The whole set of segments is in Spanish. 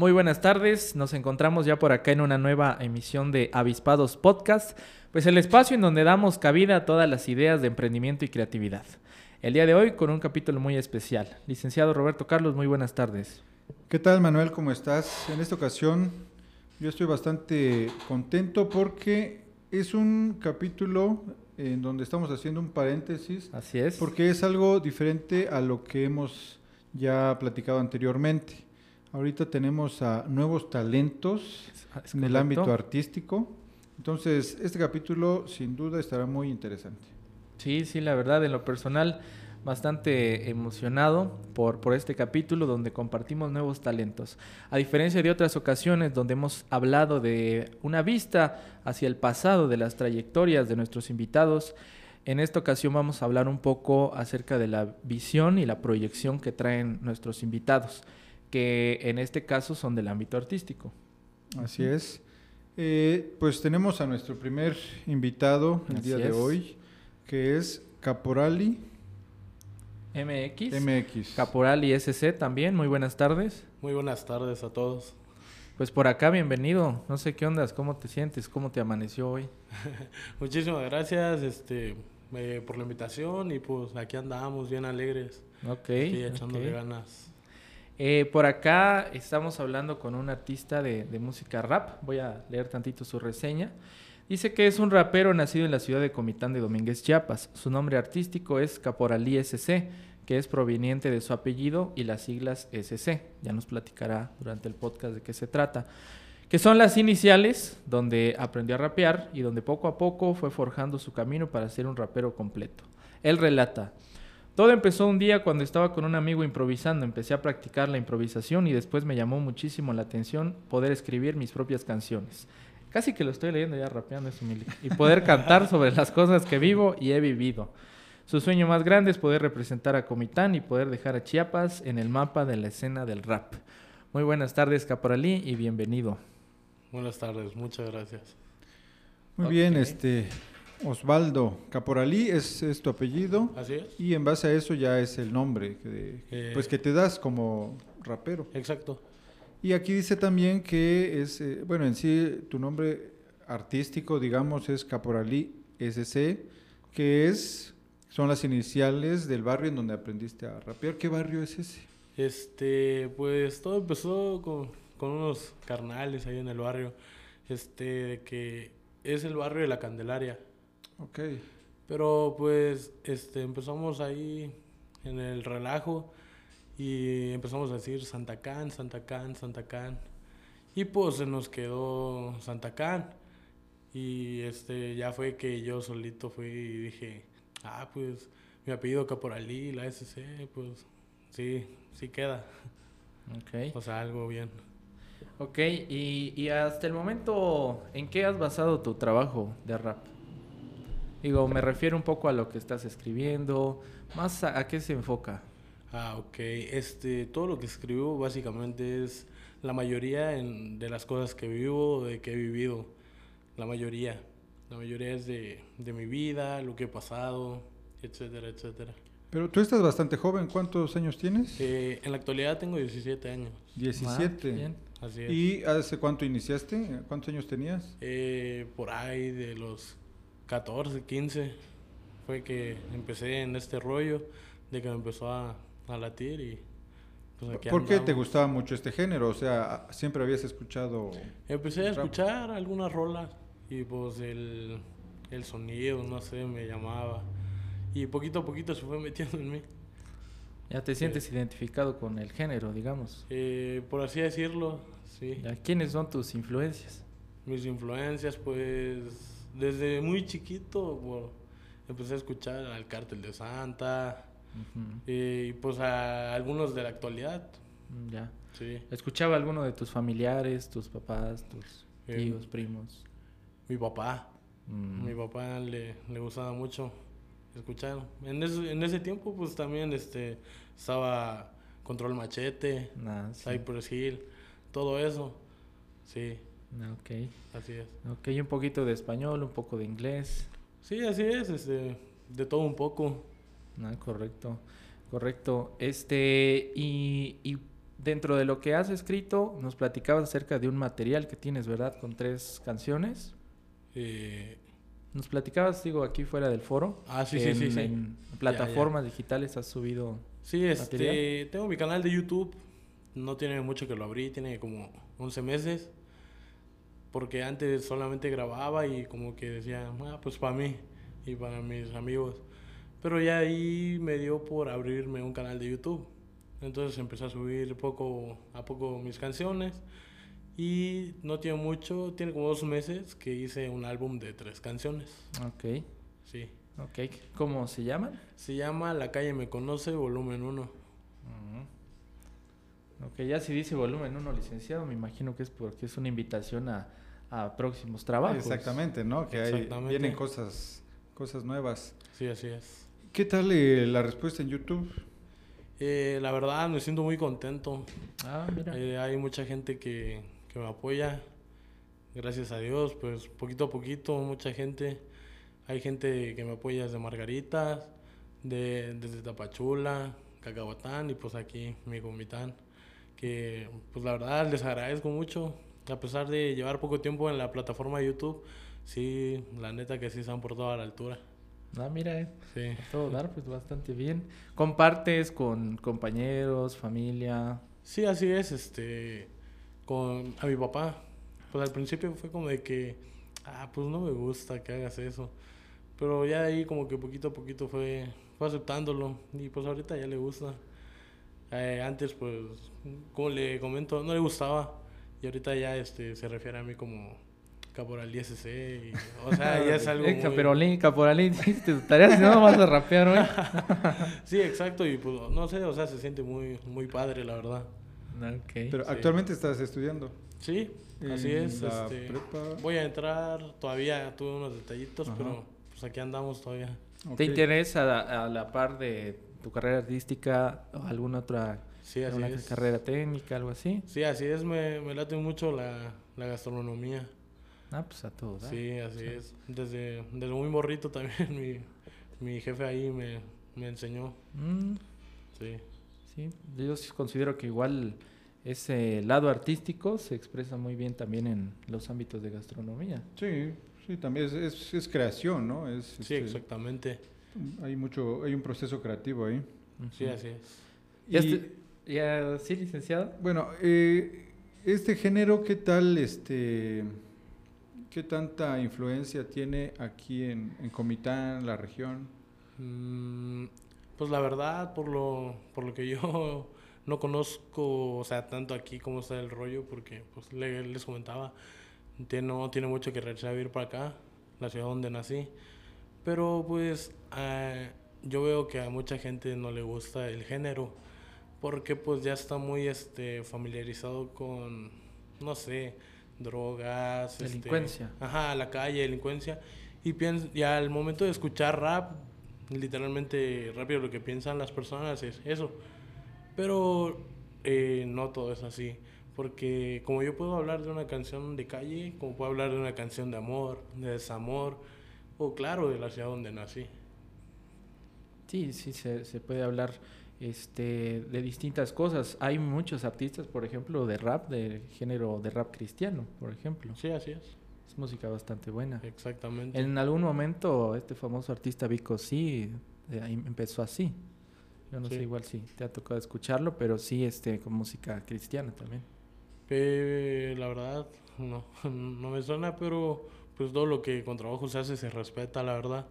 Muy buenas tardes, nos encontramos ya por acá en una nueva emisión de Avispados Podcast, pues el espacio en donde damos cabida a todas las ideas de emprendimiento y creatividad. El día de hoy con un capítulo muy especial. Licenciado Roberto Carlos, muy buenas tardes. ¿Qué tal Manuel? ¿Cómo estás? En esta ocasión yo estoy bastante contento porque es un capítulo en donde estamos haciendo un paréntesis. Así es. Porque es algo diferente a lo que hemos ya platicado anteriormente. Ahorita tenemos a nuevos talentos Es en el ámbito artístico. Entonces, este capítulo sin duda estará muy interesante. Sí, sí, la verdad, en lo personal, bastante emocionado por, por este capítulo donde compartimos nuevos talentos. A diferencia de otras ocasiones donde hemos hablado de una vista hacia el pasado de las trayectorias de nuestros invitados, en esta ocasión vamos a hablar un poco acerca de la visión y la proyección que traen nuestros invitados, que en este caso son del ámbito artístico. Así es. Eh, pues tenemos a nuestro primer invitado el Así día de es. hoy, que es Caporali MX, MX. Caporal y SC también, muy buenas tardes. Muy buenas tardes a todos. Pues por acá, bienvenido. No sé qué ondas, cómo te sientes, cómo te amaneció hoy. Muchísimas gracias este, eh, por la invitación y pues aquí andamos bien alegres Ok. y echándole ganas. Eh, por acá estamos hablando con un artista de, música rap. Voy a leer tantito su reseña. Dice que es un rapero nacido en la ciudad de Comitán de Domínguez, Chiapas. Su nombre artístico es Caporalí SC, que es proveniente de su apellido y las siglas SC. Ya nos platicará durante el podcast de qué se trata. Que son las iniciales donde aprendió a rapear y donde poco a poco fue forjando su camino para ser un rapero completo. Él relata. Todo empezó un día cuando estaba con un amigo improvisando. Empecé a practicar la improvisación y después me llamó muchísimo la atención poder escribir mis propias canciones. Casi que lo estoy leyendo ya rapeando eso. Y poder cantar sobre las cosas que vivo y he vivido. Su sueño más grande es poder representar a Comitán y poder dejar a Chiapas en el mapa de la escena del rap. Muy buenas tardes, Caporalí, y bienvenido. Buenas tardes, muchas gracias. Muy bien, este Osvaldo Caporalí es, es tu apellido ¿Así es? y en base a eso ya es el nombre que, Eh. pues que te das como rapero. Exacto. Y aquí dice también que es, eh, bueno, en sí tu nombre artístico, digamos, es Caporalí SC, que es, son las iniciales del barrio en donde aprendiste a rapear. ¿Qué barrio es ese? Este, pues todo empezó con, con unos carnales ahí en el barrio. Este, de que es el barrio de la Candelaria. Ok. Pero pues este, empezamos ahí en el relajo y empezamos a decir Santa Can, Santa Can, Santa Can. Y pues se nos quedó Santa Can. Y este, ya fue que yo solito fui y dije, ah, pues mi apellido Caporalí, la SC, pues sí, sí queda. Ok. O sea, algo bien. Ok, y, y hasta el momento, ¿en qué has basado tu trabajo de rap? Digo, me refiero un poco a lo que estás escribiendo, más a, a qué se enfoca. Ah, ok. Este, todo lo que escribo básicamente es la mayoría en- de las cosas que vivo, de que he vivido. La mayoría. La mayoría es de, de mi vida, lo que he pasado, etcétera, etcétera. Pero tú estás bastante joven, ¿cuántos años tienes? Eh, en la actualidad tengo 17 años. 17. Ah, bien. Así es. ¿Y hace cuánto iniciaste? ¿Cuántos años tenías? Eh, por ahí de los 14, 15 fue que empecé en este rollo, de que me empezó a, a latir y pues aquí ¿Por qué te andamos. gustaba mucho este género? O sea, siempre habías escuchado... Empecé a escuchar algunas rolas y pues el, el sonido, no sé, me llamaba. Y poquito a poquito se fue metiendo en mí. Ya te sientes identificado con el género, digamos. Eh, por así decirlo, sí. Ya, ¿Quiénes son tus influencias? Mis influencias, pues, desde muy chiquito, bueno, empecé a escuchar al Cártel de Santa eh, y pues a algunos de la actualidad, Mm, Ya. Sí. ¿Escuchaba alguno de tus familiares, tus papás, tus Eh, tíos, primos? Mi papá. Mm, Mi papá le, le gustaba mucho escuchar. En ese, en ese tiempo, pues también este, estaba Control Machete, nah, sí. Cypress Hill, todo eso. Sí, Ah, Ok. así es. Ok, un poquito de español, un poco de inglés. Sí, así es, este, de todo un poco. Ah, correcto, correcto. Este, y, y dentro de lo que has escrito, nos platicabas acerca de un material que tienes, ¿verdad? Con tres canciones. Eh, Nos platicabas, digo, aquí fuera del foro. Ah, sí, que sí, sí, en, sí. en Ya, plataformas digitales has subido. sí, este, ¿Material? tengo mi canal de YouTube. No tiene mucho que lo abrí, tiene como 11 meses. Porque antes solamente grababa y como que decía, ah, pues para mí y para mis amigos. Pero ya ahí me dio por abrirme un canal de YouTube. Entonces empecé a subir poco a poco mis canciones. Y no tiene mucho, tiene como dos meses que hice un álbum de tres canciones. Ok, Sí. ok. ¿Cómo se llaman? Se llama La calle me conoce, volumen 1. Ok, ya si dice volumen 1 licenciado, me imagino que es porque es una invitación a, a próximos trabajos. Exactamente, ¿no? Que hay, vienen cosas, cosas nuevas. Sí, así es. ¿Qué tal eh, la respuesta en YouTube? Eh, la verdad me siento muy contento. Ah, mira. Eh, hay mucha gente que, que me apoya. Gracias a Dios, pues poquito a poquito, mucha gente. Hay gente que me apoya desde Margaritas, de, desde Tapachula, Cacahuatán y pues aquí mi Comitán. Que pues la verdad les agradezco mucho. A pesar de llevar poco tiempo en la plataforma de YouTube, sí, la neta que sí se han portado a la altura. Ah, mira, eh. Sí. todo dar, pues bastante bien. ¿Compartes con compañeros, familia? Sí, así es, este, con a mi papá. Pues al principio fue como de que, ah, pues no me gusta que hagas eso. Pero ya de ahí como que poquito a poquito fue, fue aceptándolo y pues ahorita ya le gusta. Eh, antes pues, como le comento, no le gustaba y ahorita ya este, se refiere a mí como caporal ISC y, o sea, ya es algo Eh, muy... Caperolín, caporalín, hiciste tu tarea, si no, no vas a rapear hoy. Sí, exacto y pues no sé, o sea, se siente muy, muy padre la verdad. Ok. Pero sí. actualmente estás estudiando. Sí, así es. este, prepa. Voy a entrar, todavía tuve unos detallitos, Ajá. pero pues aquí andamos todavía. ¿Te interesa a, a la par de tu carrera artística o alguna otra Sí, así alguna es. carrera técnica, algo así? Sí, así es, me, me late mucho la, la gastronomía. Ah, pues a todo. dar. Sí, así es. Desde, desde muy morrito también mi, mi jefe ahí me, me enseñó. Mm, Sí. sí, yo sí considero que igual ese lado artístico se expresa muy bien también en los ámbitos de gastronomía. Sí, sí, también es, es, es creación, ¿no? Es, Sí, este, exactamente. Hay mucho, hay un proceso creativo ahí. Sí, así es. ¿Ya, Y- este- ya- sí, licenciado? Bueno, eh, este género, ¿qué tal, este, qué tanta influencia tiene aquí en, en Comitán, la región? Mm, Pues la verdad, por lo, por lo que yo no conozco, o sea, tanto aquí como está el rollo, porque pues le- les comentaba, tiene, no tiene mucho que regresar a vivir para acá, la ciudad donde nací. Pero pues ah, yo veo que a mucha gente no le gusta el género, porque pues ya está muy este, familiarizado con, no sé, drogas. este, Delincuencia. ajá, la calle, delincuencia. Y, piens y al momento de escuchar rap, literalmente rápido lo que piensan las personas es eso. Pero eh, no todo es así. Porque como yo puedo hablar de una canción de calle, como puedo hablar de una canción de amor, de desamor, o claro, de la ciudad donde nací. Sí, sí, se, se puede hablar este, de distintas cosas. Hay muchos artistas, por ejemplo, de rap, de género de rap cristiano, por ejemplo. Sí, así es. Es música bastante buena. Exactamente. En algún momento este famoso artista Vico sí eh, empezó así. Yo no Sí. sé igual si te ha tocado escucharlo, pero sí este con música cristiana también. Eh, la verdad, no, no me suena, pero pues todo lo que con trabajo se hace se respeta, la verdad.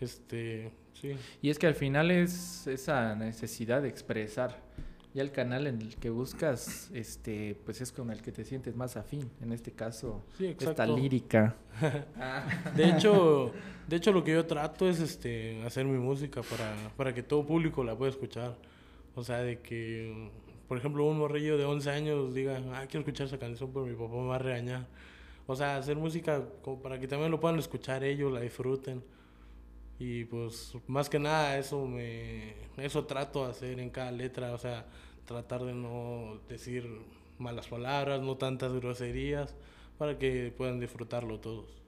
Este, sí. Y es que al final es esa necesidad de expresar. Ya el canal en el que buscas, este, pues es con el que te sientes más afín. En este caso, Sí, esta lírica. De hecho, de hecho lo que yo trato es este hacer mi música para, para que todo público la pueda escuchar. O sea, de que por ejemplo, un morrillo de 11 años diga, ah, quiero escuchar esa canción, pero mi papá me va a regañar. O sea, hacer música como para que también lo puedan escuchar ellos, la disfruten. Y pues más que nada eso me eso trato de hacer en cada letra, o sea, tratar de no decir malas palabras, no tantas groserías, para que puedan disfrutarlo todos.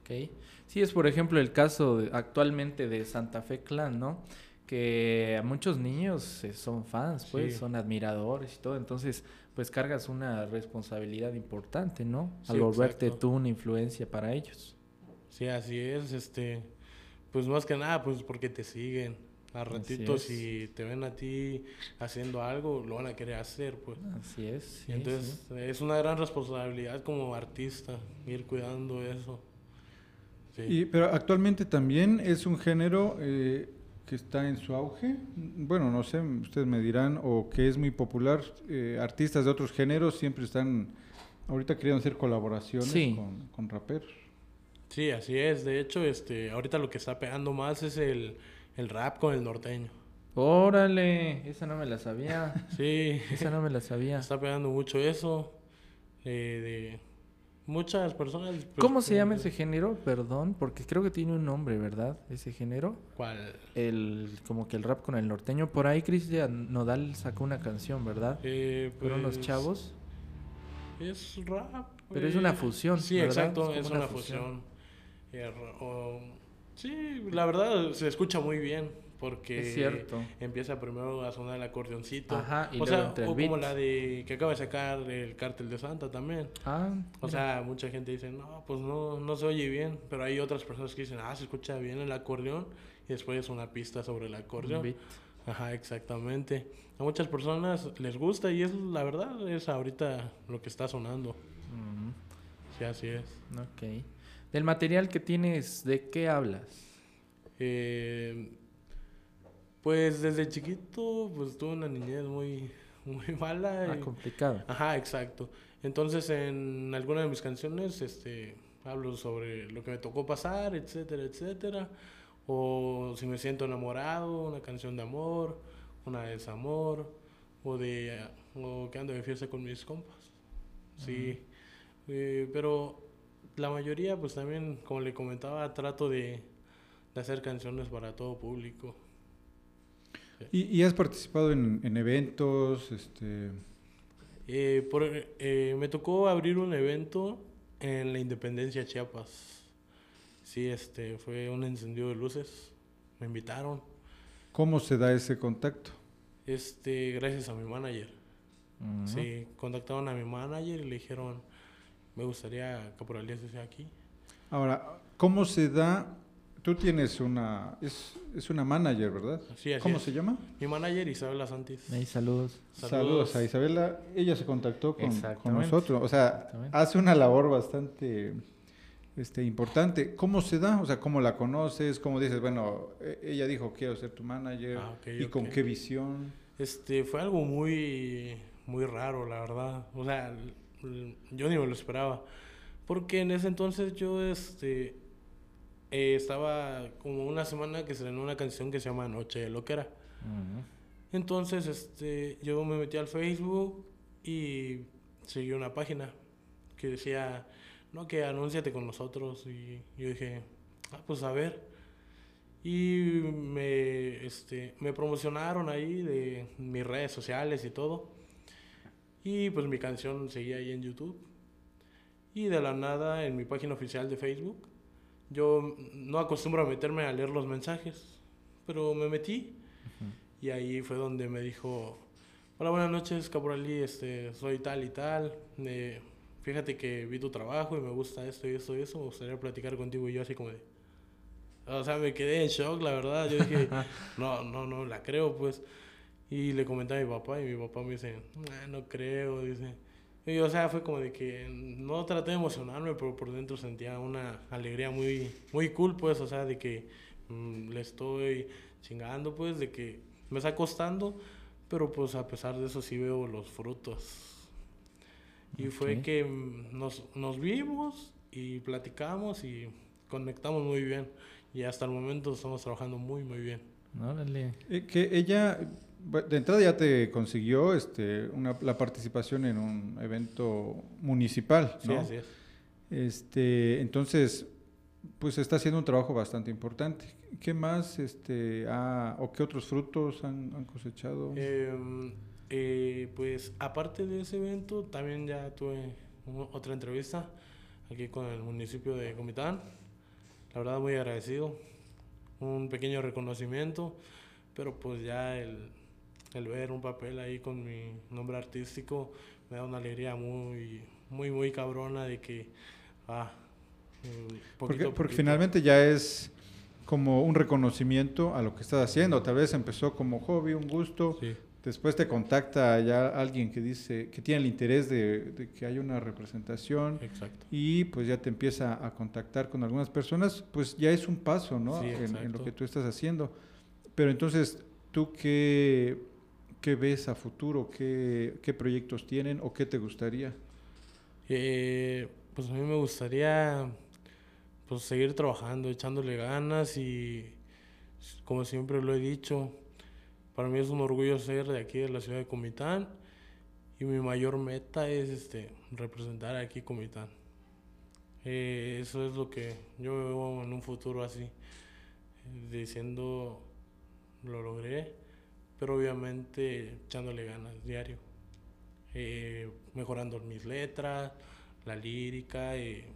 Ok. Sí, es por ejemplo el caso de- actualmente de Santa Fe Clan, ¿no? Que a muchos niños eh, son fans, pues, Sí. son admiradores y todo, entonces, pues cargas una responsabilidad importante, ¿no? Al Sí, volverte exacto. tú una influencia para ellos. Sí, así es, este, pues más que nada, pues porque te siguen. A ratitos, si te ven a ti haciendo algo, lo van a querer hacer, pues. Así es. sí, entonces sí. es una gran responsabilidad como artista ir cuidando eso. Sí. Y, pero actualmente también es un género eh, que está en su auge. Bueno, no sé, ustedes me dirán, o que es muy popular. Eh, artistas de otros géneros siempre están, ahorita queriendo hacer colaboraciones Sí. con, con raperos. Sí, así es. De hecho, este, ahorita lo que está pegando más es el, el rap con el norteño. Órale, esa no me la sabía. Sí, esa no me la sabía. está pegando mucho eso. eh, de muchas personas. pues, ¿Cómo se llama pues, ese género? Perdón, porque creo que tiene un nombre, ¿verdad? Ese género. ¿Cuál? El, como que el rap con el norteño. Por ahí Cristian Nodal sacó una canción, ¿verdad? Eh, Fueron unos pues, chavos. Es rap. Pero es eh, una fusión, Sí, ¿verdad? exacto, Es una una fusión. fusión. Sí, la verdad se escucha muy bien porque Es cierto. empieza primero a sonar el acordeoncito. Ajá, y o sea, o como la de que acaba de sacar el cártel de Santa también. Ah, O sea, mucha gente dice, no, pues no, no se oye bien, pero hay otras personas que dicen, ah, se escucha bien el acordeón y después es una pista sobre el acordeón. beat. Ajá, exactamente. A muchas personas les gusta y es la verdad, es ahorita lo que está sonando. Ujú, Sí, así es. Ok. Del material que tienes, ¿de qué hablas? Eh, pues desde chiquito, pues tuve una niñez muy, muy mala. Ah, y- complicado. Ajá, exacto. Entonces en alguna de mis canciones este, hablo sobre lo que me tocó pasar, etcétera, etcétera. O si me siento enamorado, una canción de amor, una de desamor, o de o que ando de fiesta con mis compas. Sí. Eh, pero la mayoría, pues también, como le comentaba, trato de, de hacer canciones para todo público. ¿Y, y has participado en, en eventos? Este, Eh, por- eh, me tocó abrir un evento en la Independencia Chiapas. Sí, este, fue un encendido de luces. Me invitaron. ¿Cómo se da ese contacto? Este, gracias a mi manager. Sí, contactaron a mi manager y le dijeron, me gustaría que por esté aquí. Ahora, ¿cómo se da? Tú tienes una, es, es una manager, ¿verdad? Sí, así ¿Cómo es. se llama? Mi manager Isabela Santis. Ahí, saludos. Saludos. a Isabela. Ella se contactó con, con nosotros. O sea, hace una labor bastante este, importante. ¿Cómo se da? O sea, ¿cómo la conoces? ¿Cómo dices, bueno, e- ella dijo, quiero ser tu manager? Ah, ok, ¿Y con ok. qué visión? Este, fue algo muy, muy raro, la verdad. O sea, yo ni me lo esperaba. Porque en ese entonces yo, este, eh, estaba como una semana que estrenó una canción que se llama Noche de Loquera. Ujú. Entonces, este, yo me metí al Facebook y seguí una página que decía, no, que anúnciate con nosotros. Y yo dije, ah, pues a ver. Y me, este, me promocionaron ahí de mis redes sociales y todo. Y pues mi canción seguía ahí en YouTube. Y de la nada en mi página oficial de Facebook, yo no acostumbro a meterme a leer los mensajes, pero me metí. Y ahí fue donde me dijo, hola, buenas noches, Caporalí, este, soy tal y tal. eh, fíjate que vi tu trabajo y me gusta esto y esto y eso, me gustaría platicar contigo. Y yo así como de... O sea, me quedé en shock, la verdad. Yo dije, no, no, no, la creo, pues. Y le comenté a mi papá y mi papá me dice, "Ah, no creo, dice. Y, o sea, fue como de que no traté de emocionarme, pero por dentro sentía una alegría muy, muy cool, pues, o sea, de que mm, le estoy chingando, pues, de que me está costando, pero pues a pesar de eso sí veo los frutos. Y fue Ok. que nos, nos vimos y platicamos y conectamos muy bien. Y hasta el momento estamos trabajando muy, muy bien. Órale. Eh, que ella, de entrada ya te consiguió este, una, la participación en un evento municipal, ¿no? Sí, así es. Este, entonces, pues está haciendo un trabajo bastante importante. ¿Qué más, este, ha- o qué otros frutos han, han cosechado? Em, eh, pues aparte de ese evento, también ya tuve otra entrevista aquí con el municipio de Comitán. La verdad muy agradecido. Un pequeño reconocimiento, pero pues ya el, el ver un papel ahí con mi nombre artístico me da una alegría muy, muy, muy cabrona de que... Ah, mm, porque, porque poquito. finalmente ya es como un reconocimiento a lo que estás haciendo. Tal vez empezó como hobby, un gusto. Sí, Después te contacta ya alguien que dice que tiene el interés de, de que haya una representación exacto. y pues ya te empieza a contactar con algunas personas, pues ya es un paso, ¿no? Sí, en, en lo que tú estás haciendo. Pero entonces, ¿tú qué, qué ves a futuro? ¿Qué, ¿Qué proyectos tienen o qué te gustaría? Eh, pues a mí me gustaría pues seguir trabajando, echándole ganas y como siempre lo he dicho, para mí es un orgullo ser de aquí de la ciudad de Comitán y mi mayor meta es este representar aquí Comitán. Eh, eso es lo que yo veo en un futuro así, diciendo lo logré, pero obviamente echándole ganas diario eh, mejorando mis letras, la lírica, eh,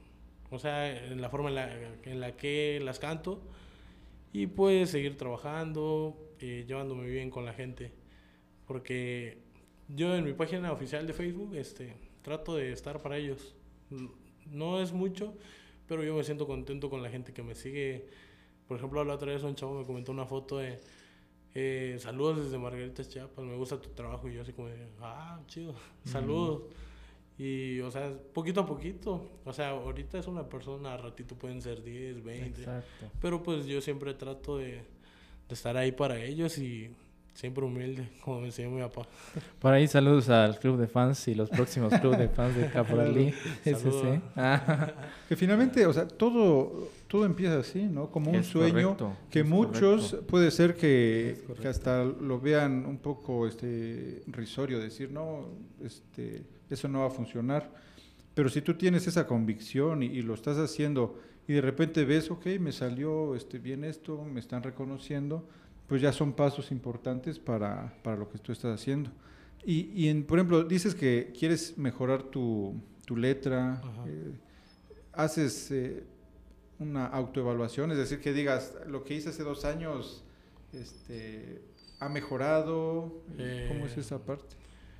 o sea, en la forma en la, en la que las canto y pues seguir trabajando, eh, llevándome bien con la gente, porque yo en mi página oficial de Facebook este, trato de estar para ellos. N- No es mucho, pero yo me siento contento con la gente que me sigue. Por ejemplo, la otra vez un chavo me comentó una foto de eh, saludos desde Margaritas Chiapas, me gusta tu trabajo y yo así como de, ah, chido, saludos. Y, o sea, poquito a poquito, o sea, ahorita es una persona, a ratito pueden ser 10, 20, Exacto. pero pues yo siempre trato de, de estar ahí para ellos y siempre humilde, como me enseñó mi papá. Por ahí saludos al club de fans y los próximos club de fans de Caporalí Saludos. SC. Ah, Que finalmente, o sea, todo, todo empieza así, ¿no? Como un Es sueño correcto, que muchos correcto. puede ser que, que hasta lo vean un poco este risorio, decir, no, este, eso no va a funcionar. Pero si tú tienes esa convicción y, y lo estás haciendo y de repente ves, ok, me salió este, bien esto, me están reconociendo, pues ya son pasos importantes para, para lo que tú estás haciendo. Y, y en, por ejemplo, dices que quieres mejorar tu, tu letra, eh, haces eh, una autoevaluación, es decir, que digas, lo que hice hace dos años este, ha mejorado, ¿cómo es Eh, esa parte?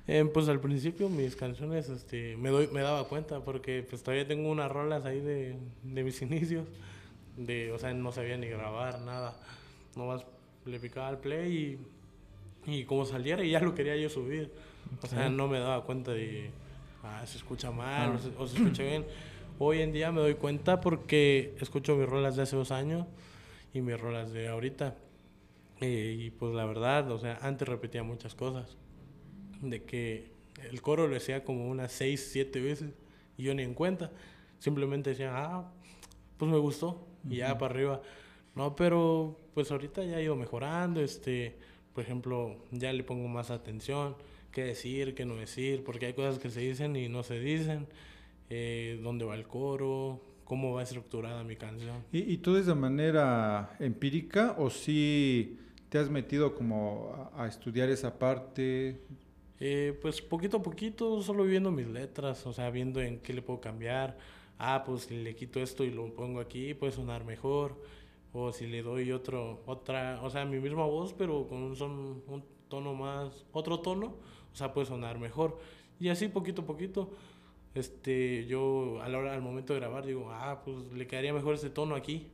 Eh, pues al principio mis canciones este, me, doy, me daba cuenta porque pues todavía tengo unas rolas ahí de, de mis inicios, de, o sea, no sabía ni grabar nada, nomás le picaba al play y, y como saliera ya lo quería yo subir, o sea, no me daba cuenta de, ah, se escucha mal Ah. o, se, o se escucha bien. Hoy en día me doy cuenta porque escucho mis rolas de hace dos años y mis rolas de ahorita. Eh, y pues la verdad, o sea, antes repetía muchas cosas de que el coro lo decía como unas 6, 7 veces y yo ni en cuenta. Simplemente decía, ah, pues me gustó y ya para arriba. No, pero pues ahorita ya he ido mejorando, este, por ejemplo, ya le pongo más atención, qué decir, qué no decir, porque hay cosas que se dicen y no se dicen, eh, dónde va el coro, cómo va estructurada mi canción. ¿Y, y todo es de manera empírica o si te has metido como a, a estudiar esa parte? Eh, pues poquito a poquito, solo viendo mis letras, o sea, viendo en qué le puedo cambiar. Ah, pues le quito esto y lo pongo aquí, puede sonar mejor. O si le doy otro, otra, o sea, mi misma voz, pero con un, son, un tono más, otro tono, o sea, puede sonar mejor. Y así poquito a poquito, este, yo a la hora, al momento de grabar, digo, ah, pues le quedaría mejor este tono aquí.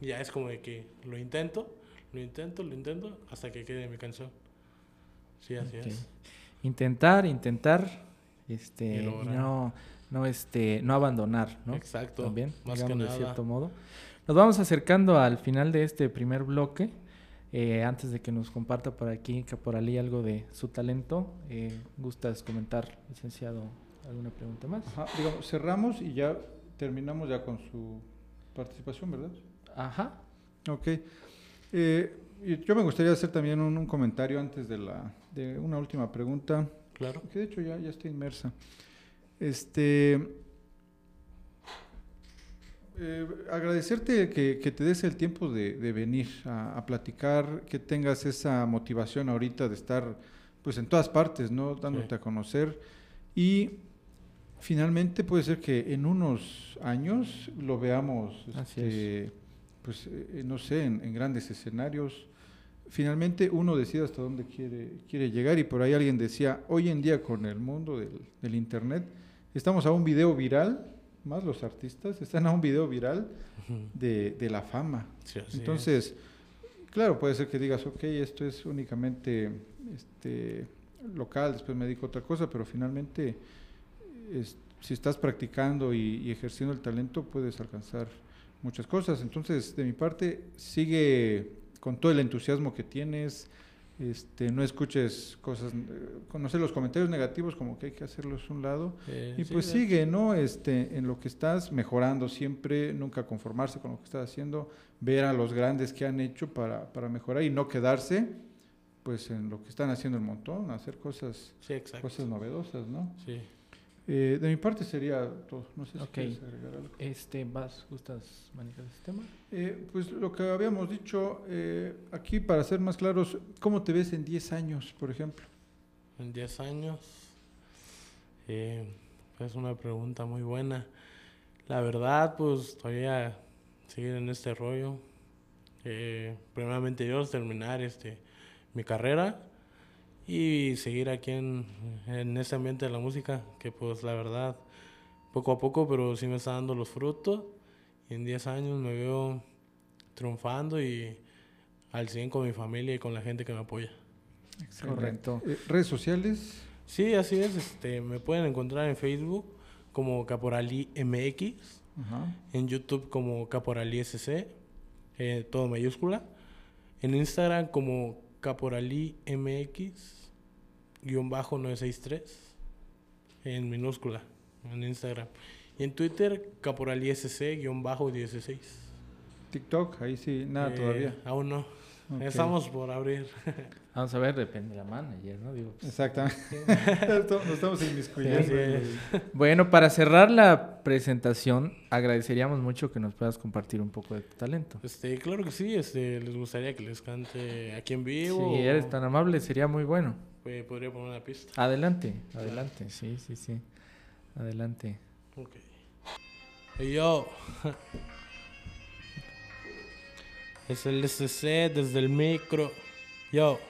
Y ya es como de que lo intento, lo intento, lo intento, hasta que quede mi canción. Sí, así es. Intentar, intentar, este, no, no, este, no abandonar, ¿no? Exacto. También, más que digamos, de nada. cierto modo. Nos vamos acercando al final de este primer bloque. Eh, antes de que nos comparta por aquí Caporalí algo de su talento, eh, ¿gustas comentar, licenciado, alguna pregunta más? Ajá, digamos, cerramos y ya terminamos ya con su participación, ¿verdad? Ajá. Ok. Eh, yo me gustaría hacer también un, un comentario antes de, la, de una última pregunta, Claro. que de hecho ya, ya está inmersa. Este, eh, agradecerte que, que te des el tiempo de, de venir a, a platicar, que tengas esa motivación ahorita de estar pues en todas partes, ¿no? Dándote Sí. a conocer. Y finalmente puede ser que en unos años lo veamos, este, pues eh, no sé, en, en grandes escenarios. Finalmente uno decide hasta dónde quiere, quiere llegar y por ahí alguien decía, hoy en día con el mundo del, del Internet, estamos a un video viral, más los artistas, están a un video viral de, de la fama. Sí, Entonces, claro, puede ser que digas, ok, esto es únicamente este, local, después me dedico a otra cosa, pero finalmente, es- si estás practicando y, y ejerciendo el talento, puedes alcanzar muchas cosas. Entonces, de mi parte, sigue con todo el entusiasmo que tienes. Este, no escuches cosas, eh, conocer los comentarios negativos como que hay que hacerlos a un lado Eh, y sí, pues sigue, ¿no? Este, en lo que estás mejorando siempre, nunca conformarse con lo que estás haciendo, ver a los grandes que han hecho para, para mejorar y no quedarse, pues en lo que están haciendo el montón, hacer cosas, Sí, cosas novedosas, ¿no? Sí. Eh, de mi parte sería todo. No sé si quieres agregar algo. Este, ¿vas, gustas manejar este tema? Eh, pues lo que habíamos dicho eh, aquí, para ser más claros, ¿cómo te ves en 10 años, por ejemplo? En 10 años. eh, es una pregunta muy buena. La verdad, pues todavía seguir en este rollo. Eh, primeramente Dios, terminar este, mi carrera y seguir aquí en, en este ambiente de la música, que pues la verdad, poco a poco, pero sí me está dando los frutos. Y en 10 años me veo triunfando y al 100 con mi familia y con la gente que me apoya. Correcto. Eh, ¿Redes sociales? Sí, así es. Este, me pueden encontrar en Facebook como Caporali MX, Ajá. en YouTube como Caporali SC, eh, todo mayúscula, en Instagram como Caporali MX, guion bajo 963, en minúscula, en Instagram. Y en Twitter, Caporali SC, guion bajo 16. TikTok, ahí sí, nada Eh, todavía. Aún no. Estamos por abrir. Vamos a ver, depende de la manager, ¿no? Digo, pues, Exactamente. Nos estamos inmiscuyendo. Sí, en sí. Bueno, para cerrar la presentación, agradeceríamos mucho que nos puedas compartir un poco de tu talento. Este, claro que sí, este, les gustaría que les cante aquí en vivo. Si eres tan amable, sería muy bueno. Eh, podría poner una pista. Adelante, adelante, sí, sí, sí. Adelante. Ok. Hey, yo. Es el SC desde el micro. Yo.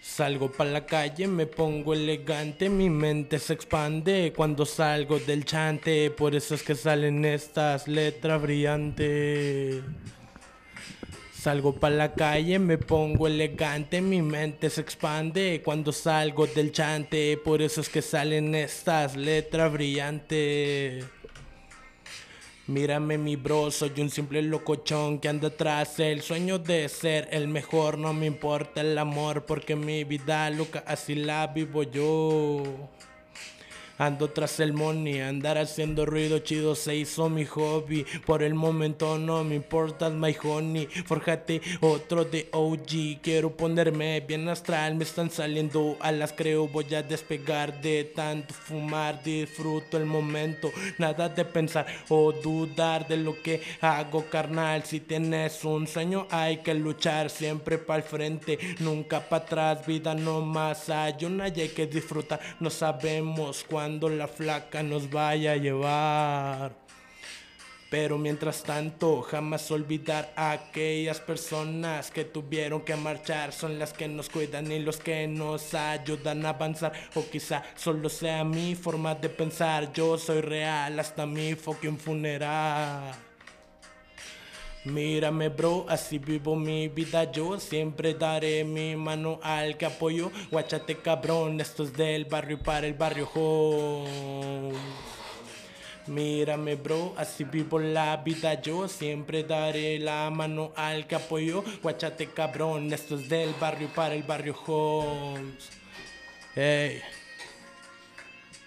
Salgo pa' la calle, me pongo elegante, mi mente se expande cuando salgo del chante, por eso es que salen estas letras brillantes. Salgo pa' la calle, me pongo elegante, mi mente se expande cuando salgo del chante, por eso es que salen estas letras brillantes. Mírame mi bro, soy un simple locochón que anda tras el sueño de ser el mejor. No me importa el amor porque mi vida loca así la vivo yo. Ando tras el money, andar haciendo ruido chido se hizo mi hobby. Por el momento no me importa my honey. Forjate otro de OG. Quiero ponerme bien astral, me están saliendo alas, creo voy a despegar de tanto fumar. Disfruto el momento, nada de pensar o dudar de lo que hago, carnal. Si tienes un sueño, hay que luchar siempre para el frente, nunca para atrás. Vida no más hay una y hay que disfrutar. No sabemos cuándo la flaca nos vaya a llevar. Pero mientras tanto, jamás olvidar a aquellas personas que tuvieron que marchar. Son las que nos cuidan y los que nos ayudan a avanzar. O quizá solo sea mi forma de pensar. Yo soy real hasta mi fucking funeral. Mírame bro, así vivo mi vida. Yo Siempre daré mi mano al que apoyo. Guachate cabrón, esto es del barrio para el barrio home Mírame bro, así vivo la vida. Yo Siempre daré la mano al que apoyo. Guachate cabrón, esto es del barrio para el barrio Homes Hey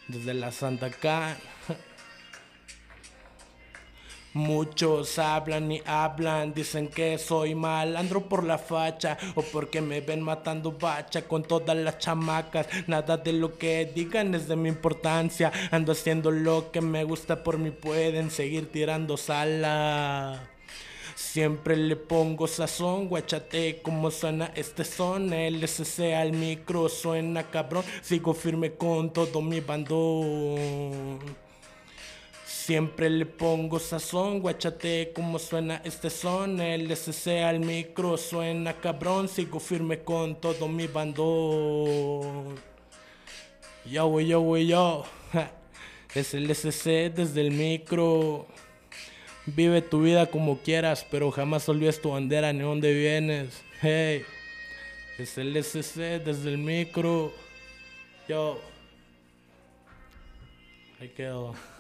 Desde la Santa Can Muchos hablan y hablan, dicen que soy mal, ando por la facha o porque me ven matando bacha con todas las chamacas. Nada de lo que digan es de mi importancia, ando haciendo lo que me gusta por mí pueden seguir tirando sala. Siempre le pongo sazón, guachate como suena este son. El SC al micro suena cabrón. Sigo firme con todo mi bandón. Siempre le pongo sazón, guachate como suena este son. El SC al micro suena cabrón. Sigo firme con todo mi bandón. Yo, yo, yo. Es el SC desde el micro. Vive tu vida como quieras, pero jamás olvides tu bandera ni dónde vienes. Hey, es el SC desde el micro. Yo. Ahí quedo.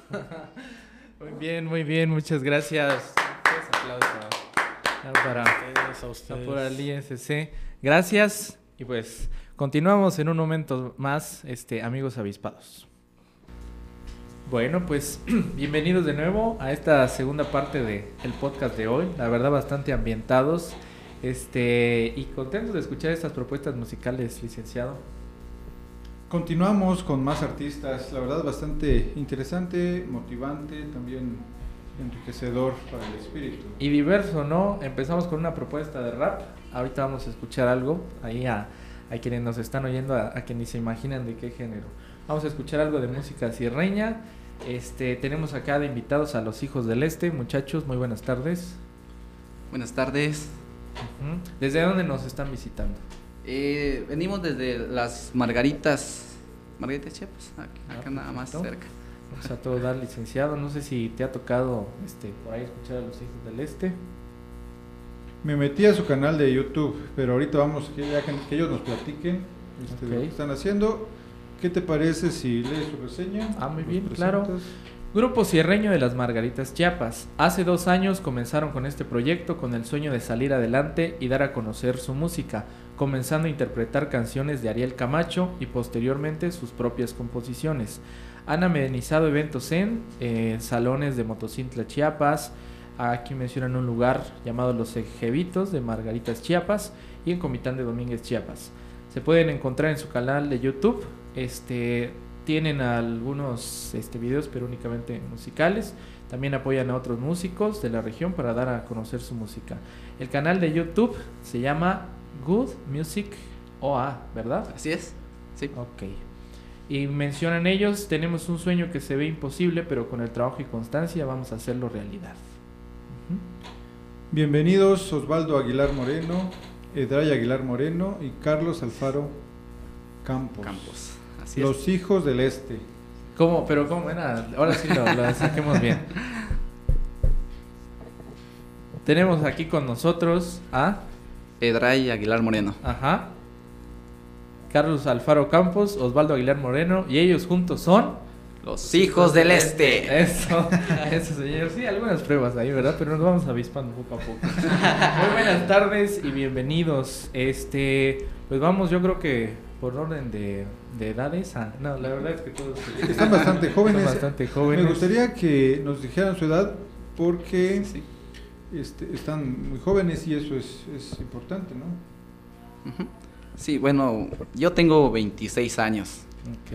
Muy bien, muy bien, muchas gracias. Un aplauso. Ya Para, Ustedes, a el ISC. Gracias. Y pues continuamos en un momento más, este, amigos avispados. Bueno, pues bienvenidos de nuevo a esta segunda parte del podcast de hoy. La verdad, bastante ambientados. Este, y contentos de escuchar estas propuestas musicales, licenciado. Continuamos con más artistas, la verdad bastante interesante, motivante, también enriquecedor para el espíritu. Y diverso, ¿no? Empezamos con una propuesta de rap. Ahorita vamos a escuchar algo. Ahí a, a quienes nos están oyendo, a, a que ni se imaginan de qué género. Vamos a escuchar algo de música sierreña. Este, tenemos acá de invitados a los hijos del este. Muchachos, muy buenas tardes. Buenas tardes. ¿Desde dónde nos están visitando? Eh, venimos desde las Margaritas. Margaritas Chiapas, aquí, Ah, acá nada más perfecto. cerca. Vamos a todo dar, licenciado. No sé si te ha tocado este, por ahí escuchar a los hijos del este. Me metí a su canal de YouTube, pero ahorita vamos que, ya que, ellos nos platiquen este, de lo que están haciendo. ¿Qué te parece si lees su reseña? Ah, muy bien, claro. Grupo Sierreño de las Margaritas Chiapas. Hace dos años comenzaron con este proyecto con el sueño de salir adelante y dar a conocer su música, comenzando a interpretar canciones de Ariel Camacho y posteriormente sus propias composiciones. Han amenizado eventos en eh, salones de Motocintla Chiapas, aquí mencionan un lugar llamado Los Ejevitos de Margaritas Chiapas y en Comitán de Domínguez Chiapas. Se pueden encontrar en su canal de YouTube. Este, tienen algunos este, videos, pero únicamente musicales. También apoyan a otros músicos de la región para dar a conocer su música. El canal de YouTube se llama Good Music OA, ¿verdad? Así es. Sí. Ok. Y mencionan ellos, tenemos un sueño que se ve imposible, pero con el trabajo y constancia vamos a hacerlo realidad. Bienvenidos Osvaldo Aguilar Moreno, Edray Aguilar Moreno y Carlos Alfaro Campos. Campos. Así Los es. hijos del este. ¿Cómo? Pero ¿cómo? Era? Ahora sí lo, lo saquemos bien. Tenemos aquí con nosotros a... Edray Aguilar Moreno. Ajá. Carlos Alfaro Campos, Osvaldo Aguilar Moreno y ellos juntos son... Los hijos del este. Eso, eso señor. Sí, algunas pruebas ahí, ¿verdad? Pero nos vamos avispando poco a poco. Muy buenas tardes y bienvenidos. Este, pues vamos, yo creo que por orden de, de edades. ah, no, la verdad es que todos Están bastante jóvenes. Están bastante jóvenes. Me gustaría que nos dijeran su edad porque Sí. este, están muy jóvenes y eso es, es importante, ¿no? Sí, bueno, yo tengo 26 años. Ok,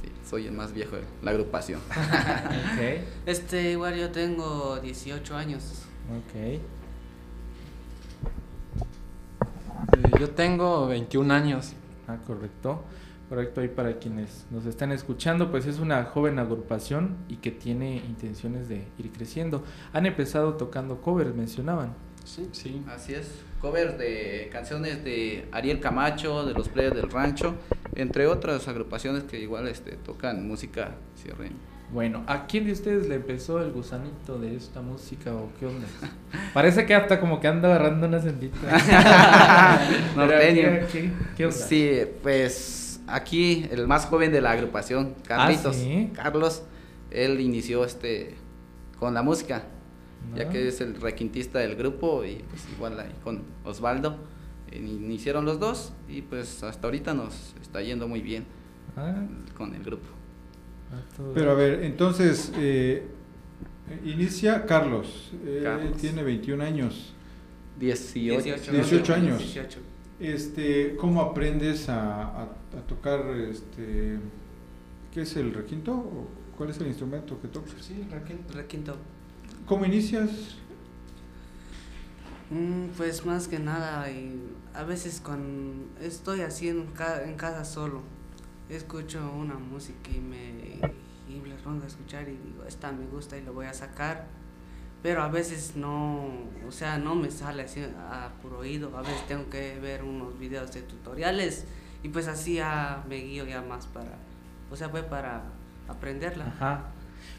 Sí, soy el más viejo de la agrupación. ok, Este, igual yo tengo 18 años. ok. Eh, Yo tengo 21 años. Ah, correcto. Correcto, ahí para quienes nos están escuchando, pues es una joven agrupación y que tiene intenciones de ir creciendo. Han empezado tocando covers, mencionaban. Sí, sí. Así es. Covers de canciones de Ariel Camacho, de los Players del Rancho, entre otras agrupaciones que igual este, tocan música sierreña. Bueno, ¿a quién de ustedes le empezó el gusanito de esta música o qué onda? Parece que hasta como que anda agarrando una sendita. Norteño. ¿Qué, qué, qué onda? Sí, pues aquí el más joven de la agrupación, Carlitos. Ah, ¿sí? Carlos, él inició este con la música, ya ¿No? que es el requintista del grupo y pues igual ahí con Osvaldo. Iniciaron los dos y pues hasta ahorita nos está yendo muy bien Ah, con el grupo. Pero a ver, entonces, eh, Inicia Carlos, eh, Carlos. tiene 21 años. 18. 18 años. 18. Este, ¿Cómo aprendes a, a- a tocar, este, qué es el requinto? ¿O ¿Cuál es el instrumento que tocas? Sí, requinto. Requinto. ¿Cómo inicias? Mm, pues más que nada, y a veces cuando estoy así en, ca- en casa solo, escucho una música y me y a escuchar y digo, esta me gusta y lo voy a sacar. Pero a veces no, o sea, no me sale así a puro oído. A veces tengo que ver unos videos de tutoriales y pues así ya me guío ya más para, o sea, fue para aprenderla. Ajá.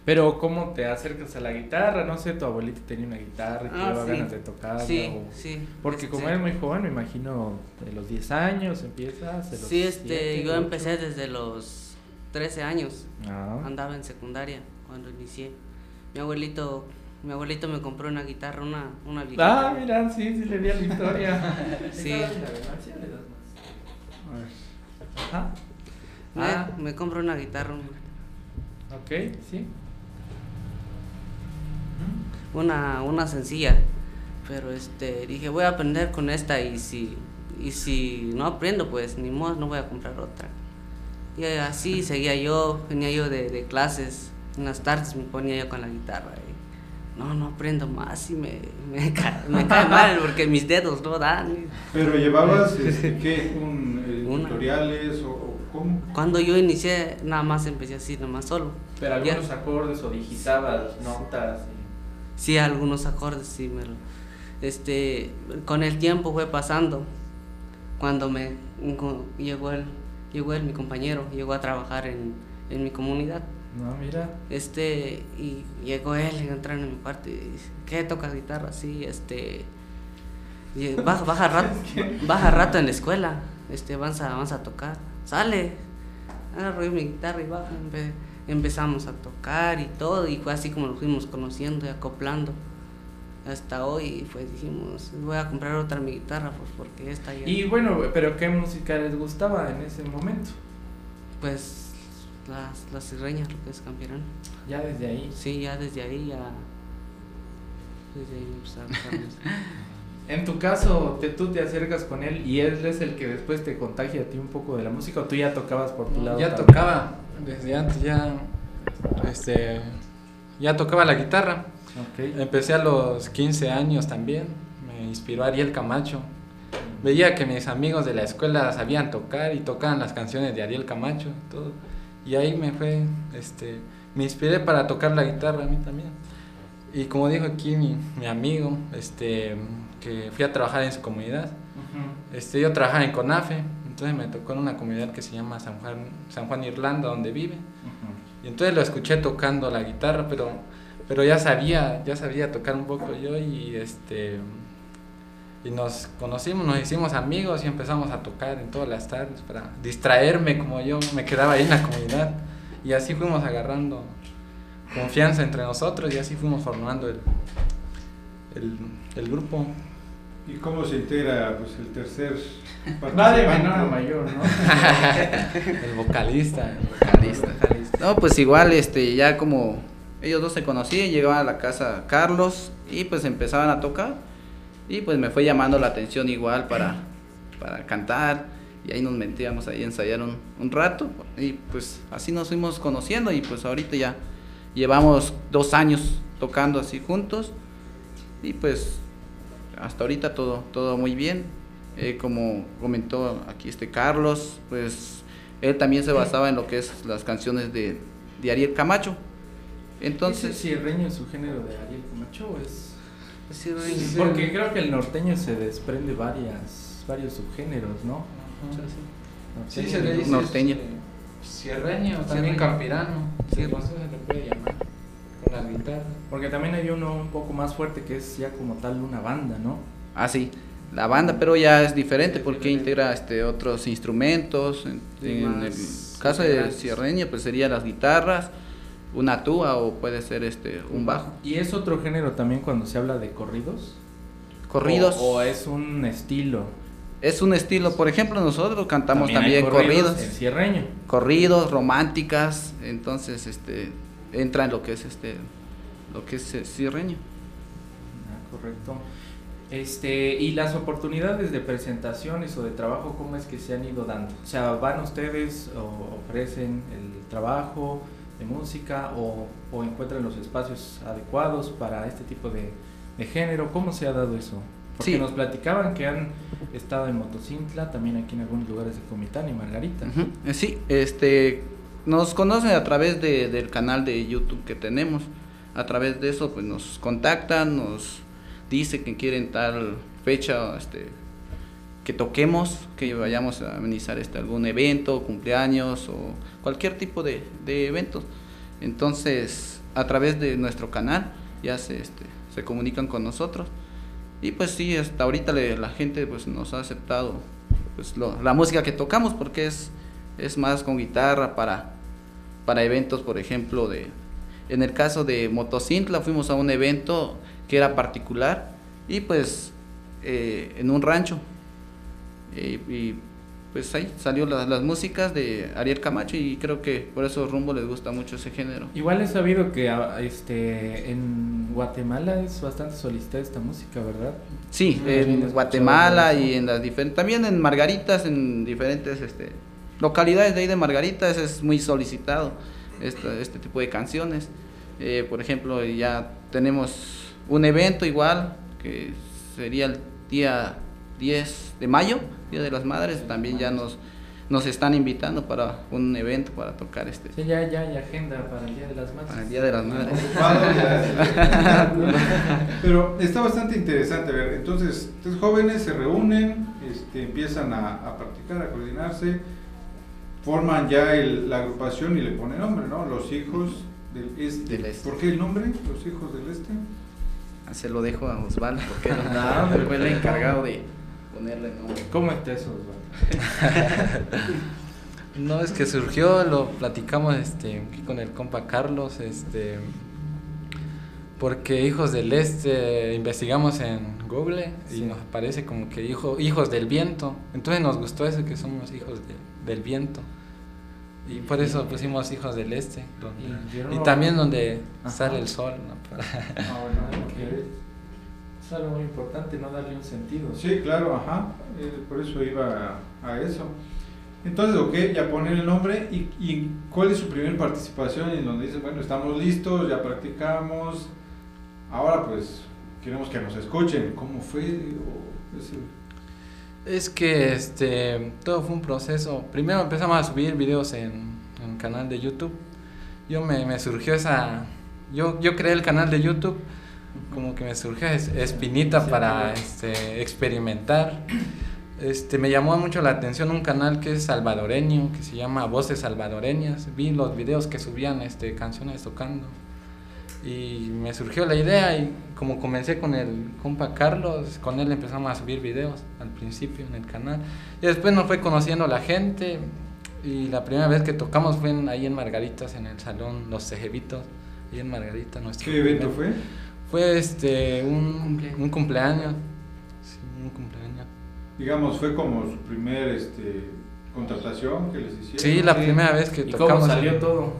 Pero ¿cómo te acercas a la guitarra? No sé, tu abuelita tenía una guitarra y te Ah, daba sí. ganas de tocarla. Sí, o- sí. Porque este, como eres muy joven, me imagino de los 10 años empiezas. de los Sí, este, siete, yo ocho. empecé desde los 13 años. Ah. Andaba en secundaria cuando inicié. Mi abuelito, mi abuelito me compró una guitarra, una, una viejita. Ah, mira, sí, sí le di a la historia. Sí. Esa es la verdad, sí le das más. A ver. Ajá. Me, Ah, me compró una guitarra, ok, sí. Una, una sencilla. Pero este, dije, voy a aprender con esta y si, y si no aprendo, pues ni modo, no voy a comprar otra. Y así seguía yo, venía yo de, de clases, en las tardes me ponía yo con la guitarra. y no, no aprendo más y me, me, ca- me cae mal porque mis dedos no dan. Pero llevabas, este, ¿qué? Un, eh, Una. tutoriales o, o cómo? Cuando yo inicié, nada más empecé así, nada más solo. Pero Ya. algunos acordes o digitabas notas. Sí, algunos acordes, sí, me lo- Este, con el tiempo fue pasando. Cuando me llegó él, llegó él, mi compañero, llegó a trabajar en, en mi comunidad. No, mira. Este, y llegó él, y entraron en mi cuarto y dice, ¿qué tocas guitarra? Sí, este, y baja, baja rato, baja rato en la escuela, este, vamos a, vamos a tocar, sale, agarró mi guitarra y baja, empezamos a tocar y todo, y fue así como nos fuimos conociendo y acoplando. Hasta hoy, pues dijimos, voy a comprar otra mi guitarra, pues porque esta ya, Y bueno, pero ¿qué música les gustaba en ese momento? pues, las, las sirreñas, lo que es campeón. Ya desde ahí. Sí, ya desde ahí ya. Desde ahí empezamos. En tu caso, te, tú te acercas con él y él es el que después te contagia a ti un poco de la música o tú ya tocabas por tu lado. Ya también? tocaba, desde antes ya, este, ya tocaba la guitarra. Empecé a los 15 años también, me inspiró Ariel Camacho. Veía que mis amigos de la escuela sabían tocar y tocaban las canciones de Ariel Camacho y todo. Y ahí me fue, este, me inspiré para tocar la guitarra a mí también. Y como dijo aquí mi, mi amigo, este, que fui a trabajar en su comunidad, Ujú. este, yo trabajaba en CONAFE, entonces me tocó en una comunidad que se llama San Juan, San Juan Irlanda, donde vive. Y entonces lo escuché tocando la guitarra, pero, pero ya sabía, ya sabía tocar un poco yo y este y nos conocimos, nos hicimos amigos y empezamos a tocar en todas las tardes para distraerme como yo me quedaba ahí en la comunidad y así fuimos agarrando confianza entre nosotros y así fuimos formando el, el, el grupo. ¿Y cómo se integra pues, el tercer participante? menor mayor, ¿no? El vocalista. Vocalista. No, pues igual, este, ya como ellos dos se conocían, llegaban a la casa Carlos y pues empezaban a tocar y pues me fue llamando la atención igual para, para cantar y ahí nos metíamos ahí a ensayar un, un rato y pues así nos fuimos conociendo y pues ahorita ya llevamos dos años tocando así juntos y pues hasta ahorita todo, todo muy bien. Eh, como comentó aquí este Carlos, pues él también se basaba en lo que es las canciones de, de Ariel Camacho. Entonces, Entonces, ¿cierreño es su género de Ariel Camacho o es...? Sí. Porque creo que el norteño se desprende varias, varios subgéneros, ¿no? Sí, se le dice Norteño. este, Sierreño, también Sierreño. campirano. Sí, Sí. eso se le puede las guitarras. Porque también hay uno un poco más fuerte que es ya como tal una banda, ¿no? ah sí, la banda, pero ya es diferente porque integra este otros instrumentos. En, Sí, en más el caso de. Sierreño, pues serían las guitarras, una tuba o puede ser este un bajo. ¿Y es otro género también cuando se habla de corridos? Corridos. ¿O, o es un estilo? Es un estilo, por ejemplo, nosotros cantamos también, hay corridos. En cierreño. corridos, románticas, entonces este entra en lo que es este lo que es eh, sierreño. Ah, correcto. Este, y las oportunidades de presentaciones o de trabajo, ¿cómo es que se han ido dando? O sea, ¿van ustedes o ofrecen el trabajo de música o, o encuentran los espacios adecuados para este tipo de, de género? ¿Cómo se ha dado eso? Porque Sí. nos platicaban que han estado en Motocintla, también aquí en algunos lugares de Comitán y Margarita. Eh, Sí, este, nos conocen a través de- del canal de YouTube que tenemos. A través de eso, pues nos contactan, nos dice que quieren tal fecha, este, que toquemos, que vayamos a amenizar este, algún evento, cumpleaños o cualquier tipo de, de eventos. Entonces, a través de nuestro canal ya se, este, se comunican con nosotros. Y pues sí, hasta ahorita la gente pues nos ha aceptado pues lo- la música que tocamos porque es, es más con guitarra para, para eventos, por ejemplo, de en el caso de Motocintla fuimos a un evento que era particular y pues eh, en un rancho Eh, y pues ahí salió la- las músicas de Ariel Camacho y creo que por eso Rumbo les gusta mucho ese género. Igual he sabido que ah, este, en Guatemala es bastante solicitada esta música, ¿verdad? Sí, en Guatemala y en las diferentes, también en Margaritas, en diferentes este, localidades de ahí de Margaritas es muy solicitado este, este tipo de canciones. Eh, por ejemplo, ya tenemos un evento igual, que sería el día 10 de mayo, Día de las Madres, también ya nos, nos están invitando para un evento para tocar este, Sí, ya, ya hay agenda para el Día de las Madres. para el Día de las Madres. Pero está bastante interesante a ver. Entonces, estos jóvenes se reúnen, este, empiezan a, a practicar, a coordinarse, forman ya el- la agrupación y le ponen nombre, ¿no? Los hijos del este. Del este. ¿Por qué el nombre? Los hijos del este. Se lo dejo a Osvaldo porque él fue el encargado de ponerle nombre. ¿Cómo está eso, Osvaldo? No, es que surgió, lo platicamos este, aquí con el compa Carlos, este, porque Hijos del Este investigamos en Google y Sí. nos aparece como que hijo, hijos del viento. Entonces nos gustó eso que somos hijos de- del viento. Y por eso pusimos Hijos del Este. donde- Y y también donde Ajá. sale el sol. ¿no? Ah. Es algo muy importante, no darle un sentido. Sí, claro, ajá. eh, por eso iba a, a eso. Entonces, ok, ya ponen el nombre. ¿Y, y cuál es su primera participación? En donde dicen, bueno, estamos listos, ya practicamos. Ahora, pues, queremos que nos escuchen. ¿Cómo fue? O Es que este todo fue un proceso. Primero empezamos a subir videos en, en el canal de YouTube. Yo me, me surgió esa. Yo, yo creé el canal de YouTube. Como que me surgió es- espinita para este, experimentar. Este, me llamó mucho la atención un canal que es salvadoreño, que se llama Voces Salvadoreñas. Vi los videos que subían este, canciones tocando. Y me surgió la idea y como comencé con el compa Carlos, con él empezamos a subir videos al principio en el canal. Y después nos fue conociendo la gente y la primera vez que tocamos fue en- ahí en Margaritas, en el salón Los Cejevitos, ahí en Margarita. Nuestro ¿Qué evento primer- fue? Fue este, un Cumpleaños. un cumpleaños. Sí, un cumpleaños. Digamos, fue como su primer este, contratación que les hicieron. Sí, la Sí. primera vez que ¿Y tocamos. cómo salió en- todo?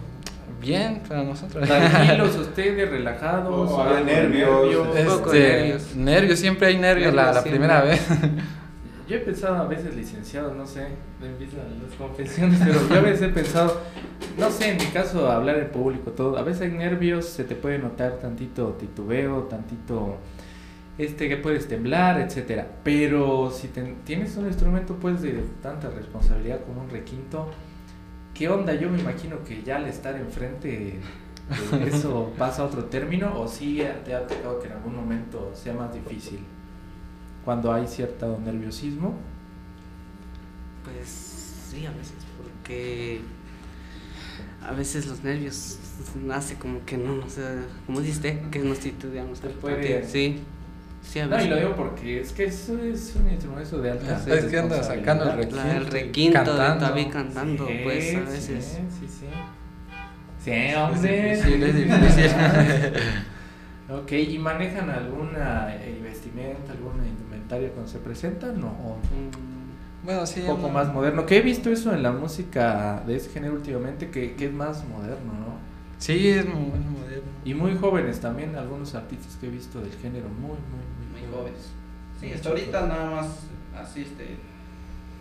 Bien, para nosotros. Tranquilos ustedes, relajados. Oh, había nervios, Un poco de Este, nervios. nervios, siempre hay nervios la, Nervios la primera vez. Yo he pensado a veces, licenciado, no sé, las confesiones, pero yo a veces he pensado, no sé, en mi caso, hablar en público, todo, a veces hay nervios, se te puede notar tantito titubeo, tantito, este, que puedes temblar, etcétera. Pero si te- tienes un instrumento, pues, de tanta responsabilidad como un requinto, ¿qué onda? Yo me imagino que ya al estar enfrente, eh, eso pasa a otro término, o sí te ha tocado que en algún momento sea más difícil cuando hay cierto nerviosismo. Pues sí, a veces, porque a veces los nervios hace como que no, o sea, como dijiste, que nos titubeamos. Te puede- Sí, sí, No, y lo digo porque es que eso es un instrumento de alta Ah, es que anda sacando el responsabilidad. La- el requinto requinto de cantando. todavía cantando, Sí, pues a sí, veces. Sí, sí. Sí, hombre. Es difícil, es difícil. ok, ¿y manejan alguna vestimenta, alguna indumentaria cuando se presentan o, o Mm, Bueno, sí. un poco no- más moderno? Que he visto eso en la música de ese género últimamente que, que es más moderno, ¿no? Sí, es muy bueno, moderno. Y muy jóvenes también, algunos artistas que he visto del género, muy, muy, Muy jóvenes. Sí, hasta ahorita nada más así, este,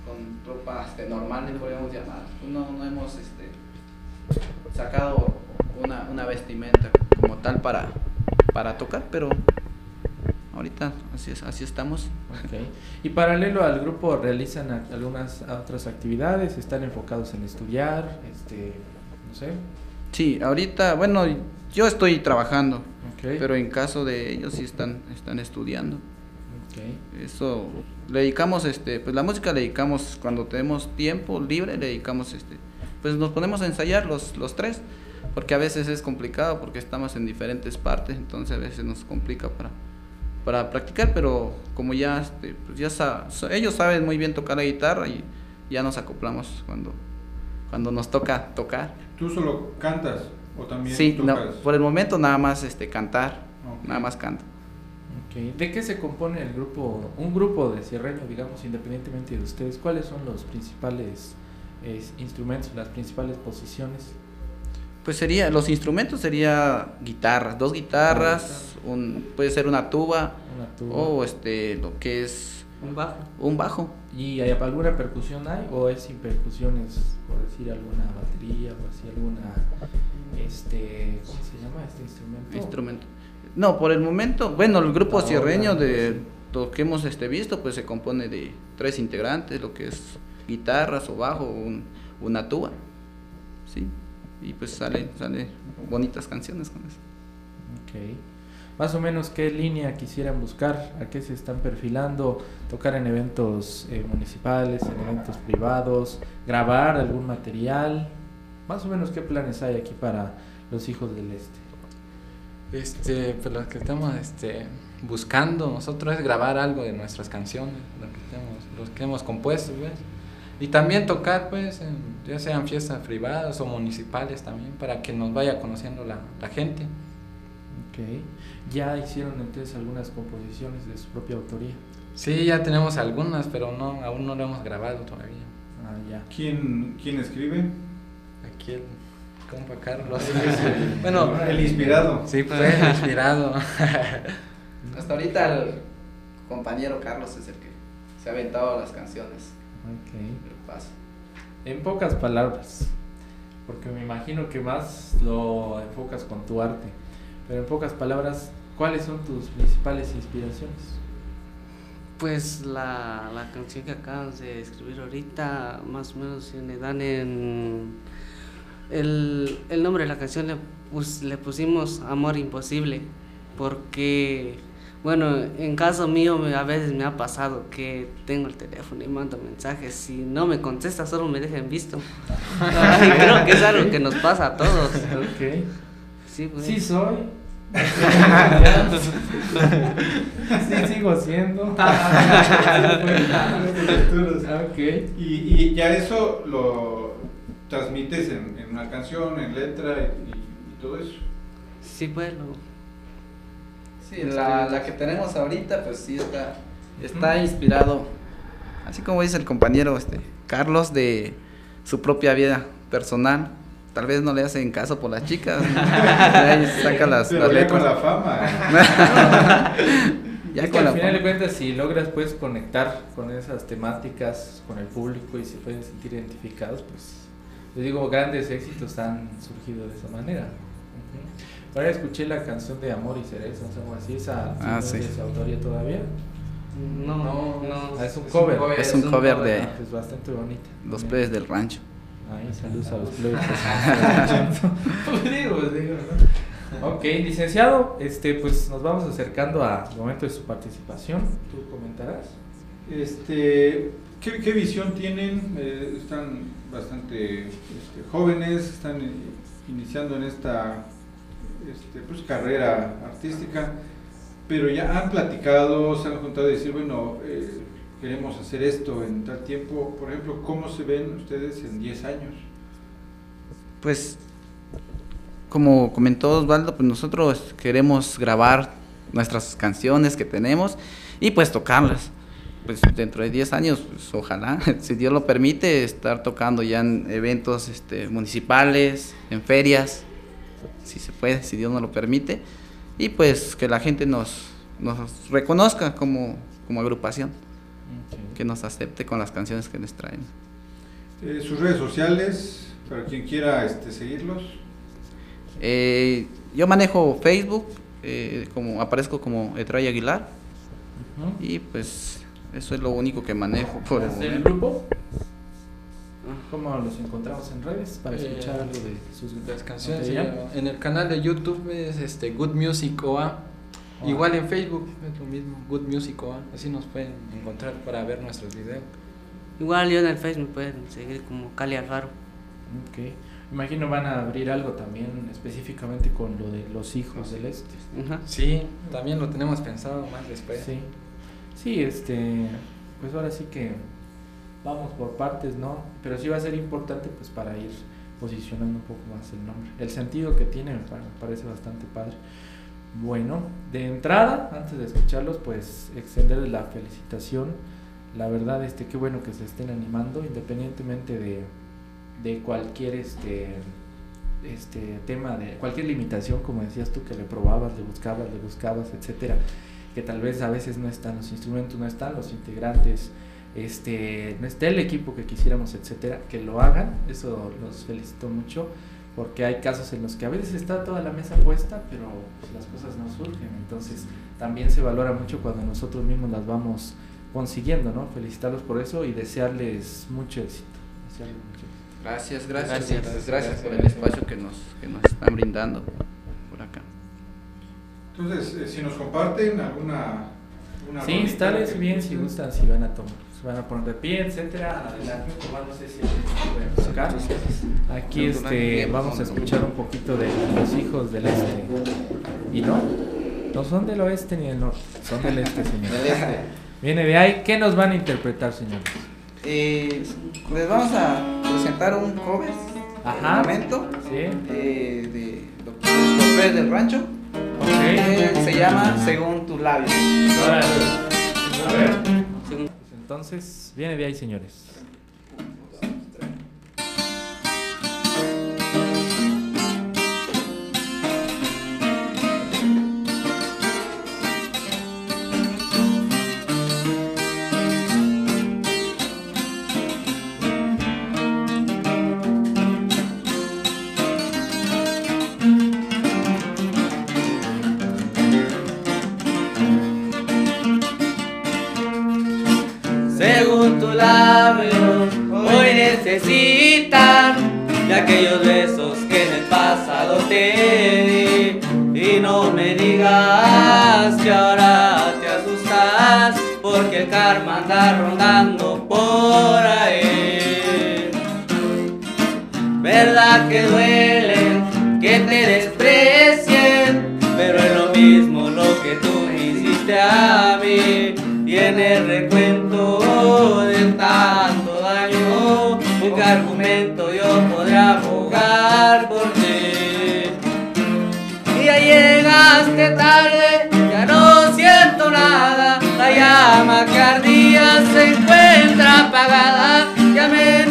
con tropa este, normal, le podríamos llamar. No, no hemos este, sacado una, una vestimenta como tal para, para tocar, pero ahorita así, es, así estamos. Ok. Y paralelo al grupo realizan algunas otras actividades, están enfocados en estudiar, este, no sé. Sí, ahorita, bueno, yo estoy trabajando, Ok. pero en caso de ellos sí están, están estudiando. Ok. Eso, le dedicamos, este, pues la música le dedicamos cuando tenemos tiempo libre, le dedicamos, este, pues nos ponemos a ensayar los, los tres, porque a veces es complicado porque estamos en diferentes partes, entonces a veces nos complica para, para practicar, pero como ya, este, pues ya sa- ellos saben muy bien tocar la guitarra y ya nos acoplamos cuando, cuando nos toca tocar. ¿Tú solo cantas o también Sí, no, por el momento nada más, este, cantar, Ok. nada más canto. Ok. ¿De qué se compone el grupo, un grupo de cierreño, digamos, independientemente de ustedes? ¿Cuáles son los principales eh, instrumentos, las principales posiciones? Pues sería, los instrumentos sería guitarras, dos guitarras, un, puede ser una tuba Una tuba. o este lo que es Un bajo. un bajo. ¿Y hay alguna percusión hay o es sin percusiones, por decir alguna batería o así alguna, este, ¿cómo se llama este instrumento? Instrumento. No, por el momento, bueno, el grupo Ahora, cierreño de lo que hemos este visto, pues se compone de tres integrantes, lo que es guitarras o bajo, un- una tuba. Sí. Y pues sale, sale bonitas canciones con eso. Ok. Más o menos qué línea quisieran buscar, a qué se están perfilando, tocar en eventos eh, municipales, en eventos privados, grabar algún material, más o menos qué planes hay aquí para los hijos del este. Este, pues lo que estamos este, buscando nosotros es grabar algo de nuestras canciones, lo que, tenemos, los que hemos compuesto, pues. Y también tocar, pues, en- ya sean fiestas privadas o municipales también, para que nos vaya conociendo la, la gente. Ok. Ya hicieron entonces algunas composiciones de su propia autoría. Sí, ya tenemos algunas, pero no, aún no lo hemos grabado todavía. Ah, ya. ¿Quién, quién escribe? Aquí el compa Carlos. bueno, el inspirado. sí, pues, inspirado. Hasta ahorita el compañero Carlos es el que se ha aventado las canciones. Ok. del paso. En pocas palabras, porque me imagino que más lo enfocas con tu arte, pero en pocas palabras, ¿cuáles son tus principales inspiraciones? Pues la, la canción que acabas de escribir ahorita, más o menos si le dan en... El, el nombre de la canción le, pus- le pusimos Amor Imposible, porque, bueno, en caso mío me- a veces me ha pasado que tengo el teléfono y mando mensajes, si no me contesta solo me dejan visto. Y creo que es algo que nos pasa a todos. Ok. Sí, pues. Sí soy. sí sigo siendo. ok. Y, y ya eso lo transmites en, en una canción, en letra y, y todo eso. Sí, bueno. Sí, la, la que tenemos ahorita, pues sí está, está inspirado, así como dice el compañero este Carlos, de su propia vida personal. Tal vez no le hacen caso por las chicas. Ahí saca las, Pero las ya con letras. la fama. Ya Es que con al la final de fama. cuentas, si logras pues conectar con esas temáticas, con el público y se pueden sentir identificados, pues les digo, grandes éxitos han surgido de esa manera. Ahora escuché la canción de Amor y Cereza, algo así, esa Ah, no es sí. de autoría todavía. No, no. Ah, es un cover. Es un cover de Ah, pues bastante bonita. los plebes del rancho. Ahí, saludos a los plebes. Pues digo, digo, ¿no? Ok, licenciado, este, pues nos vamos acercando al momento de su participación. ¿Tú comentarás? Este, ¿qué, qué visión tienen? Eh, están bastante este, jóvenes, están eh, iniciando en esta este, pues, carrera artística, pero ya han platicado, se han juntado y decir, bueno, eh, queremos hacer esto en tal tiempo. Por ejemplo, ¿cómo se ven ustedes en 10 años? Pues, como comentó Osvaldo, pues nosotros queremos grabar nuestras canciones que tenemos y pues tocarlas. Pues dentro de 10 años, pues ojalá, si Dios lo permite, estar tocando ya en eventos este, municipales, en ferias. si se puede, si Dios nos lo permite, y pues que la gente nos, nos reconozca como, como agrupación, que nos acepte con las canciones que les traen. Eh, sus redes sociales, para quien quiera este, seguirlos. Eh, yo manejo Facebook, eh, como aparezco como Etray Aguilar, y pues eso es lo único que manejo por el ¿El momento. grupo? ¿Cómo los encontramos en redes para Eh, escuchar algo de sus Las canciones en el canal de YouTube es este Good Music OA. Igual en Facebook es lo mismo, Good Music OA. Así nos pueden encontrar para ver nuestros videos. Igual yo en el Facebook me pueden seguir como Cali Alfaro. Ok. Imagino van a abrir algo también específicamente con lo de los hijos del este. Ajá. Sí, también lo tenemos pensado más después. Sí. Sí, este, pues ahora sí que vamos por partes, ¿no? Pero sí va a ser importante pues para ir posicionando un poco más el nombre. El sentido que tiene me parece bastante padre. Bueno, de entrada, antes de escucharlos, pues extenderles la felicitación. La verdad, este, qué bueno que se estén animando, independientemente de, de cualquier este, este tema, de cualquier limitación, como decías tú, que le probabas, le buscabas, le buscabas, etcétera que tal vez a veces no están los instrumentos, no están los integrantes, este, no está el equipo que quisiéramos, etcétera, que lo hagan, eso los felicito mucho, porque hay casos en los que a veces está toda la mesa puesta, pero pues, las cosas no surgen, entonces también se valora mucho cuando nosotros mismos las vamos consiguiendo, ¿no? Felicitarlos por eso y desearles mucho éxito. desearles mucho éxito. Gracias, gracias, Gracias. gracias, gracias por el espacio que nos, que nos están brindando por acá. Entonces, eh, si nos comparten alguna... alguna Sí, instales bien si gustan, si van a tomar, se van a poner de pie, etcétera. Adelante, no sé si alguien puede buscar. Aquí este, vamos a escuchar un poquito de los hijos del este. ¿Y no? No son del oeste ni del norte, son del este, señor. Viene de ahí, ¿qué nos van a interpretar, señores? Eh, les vamos a presentar un cover Ajá. un momento ¿Sí? eh, de los Pérez del Rancho. Ok. que se llama Según tus labios. A ver. Entonces, viene de ahí, señores. Y no me digas que ahora te asustas porque el karma anda rondando por ahí. Verdad que duele Pagala, Yamela.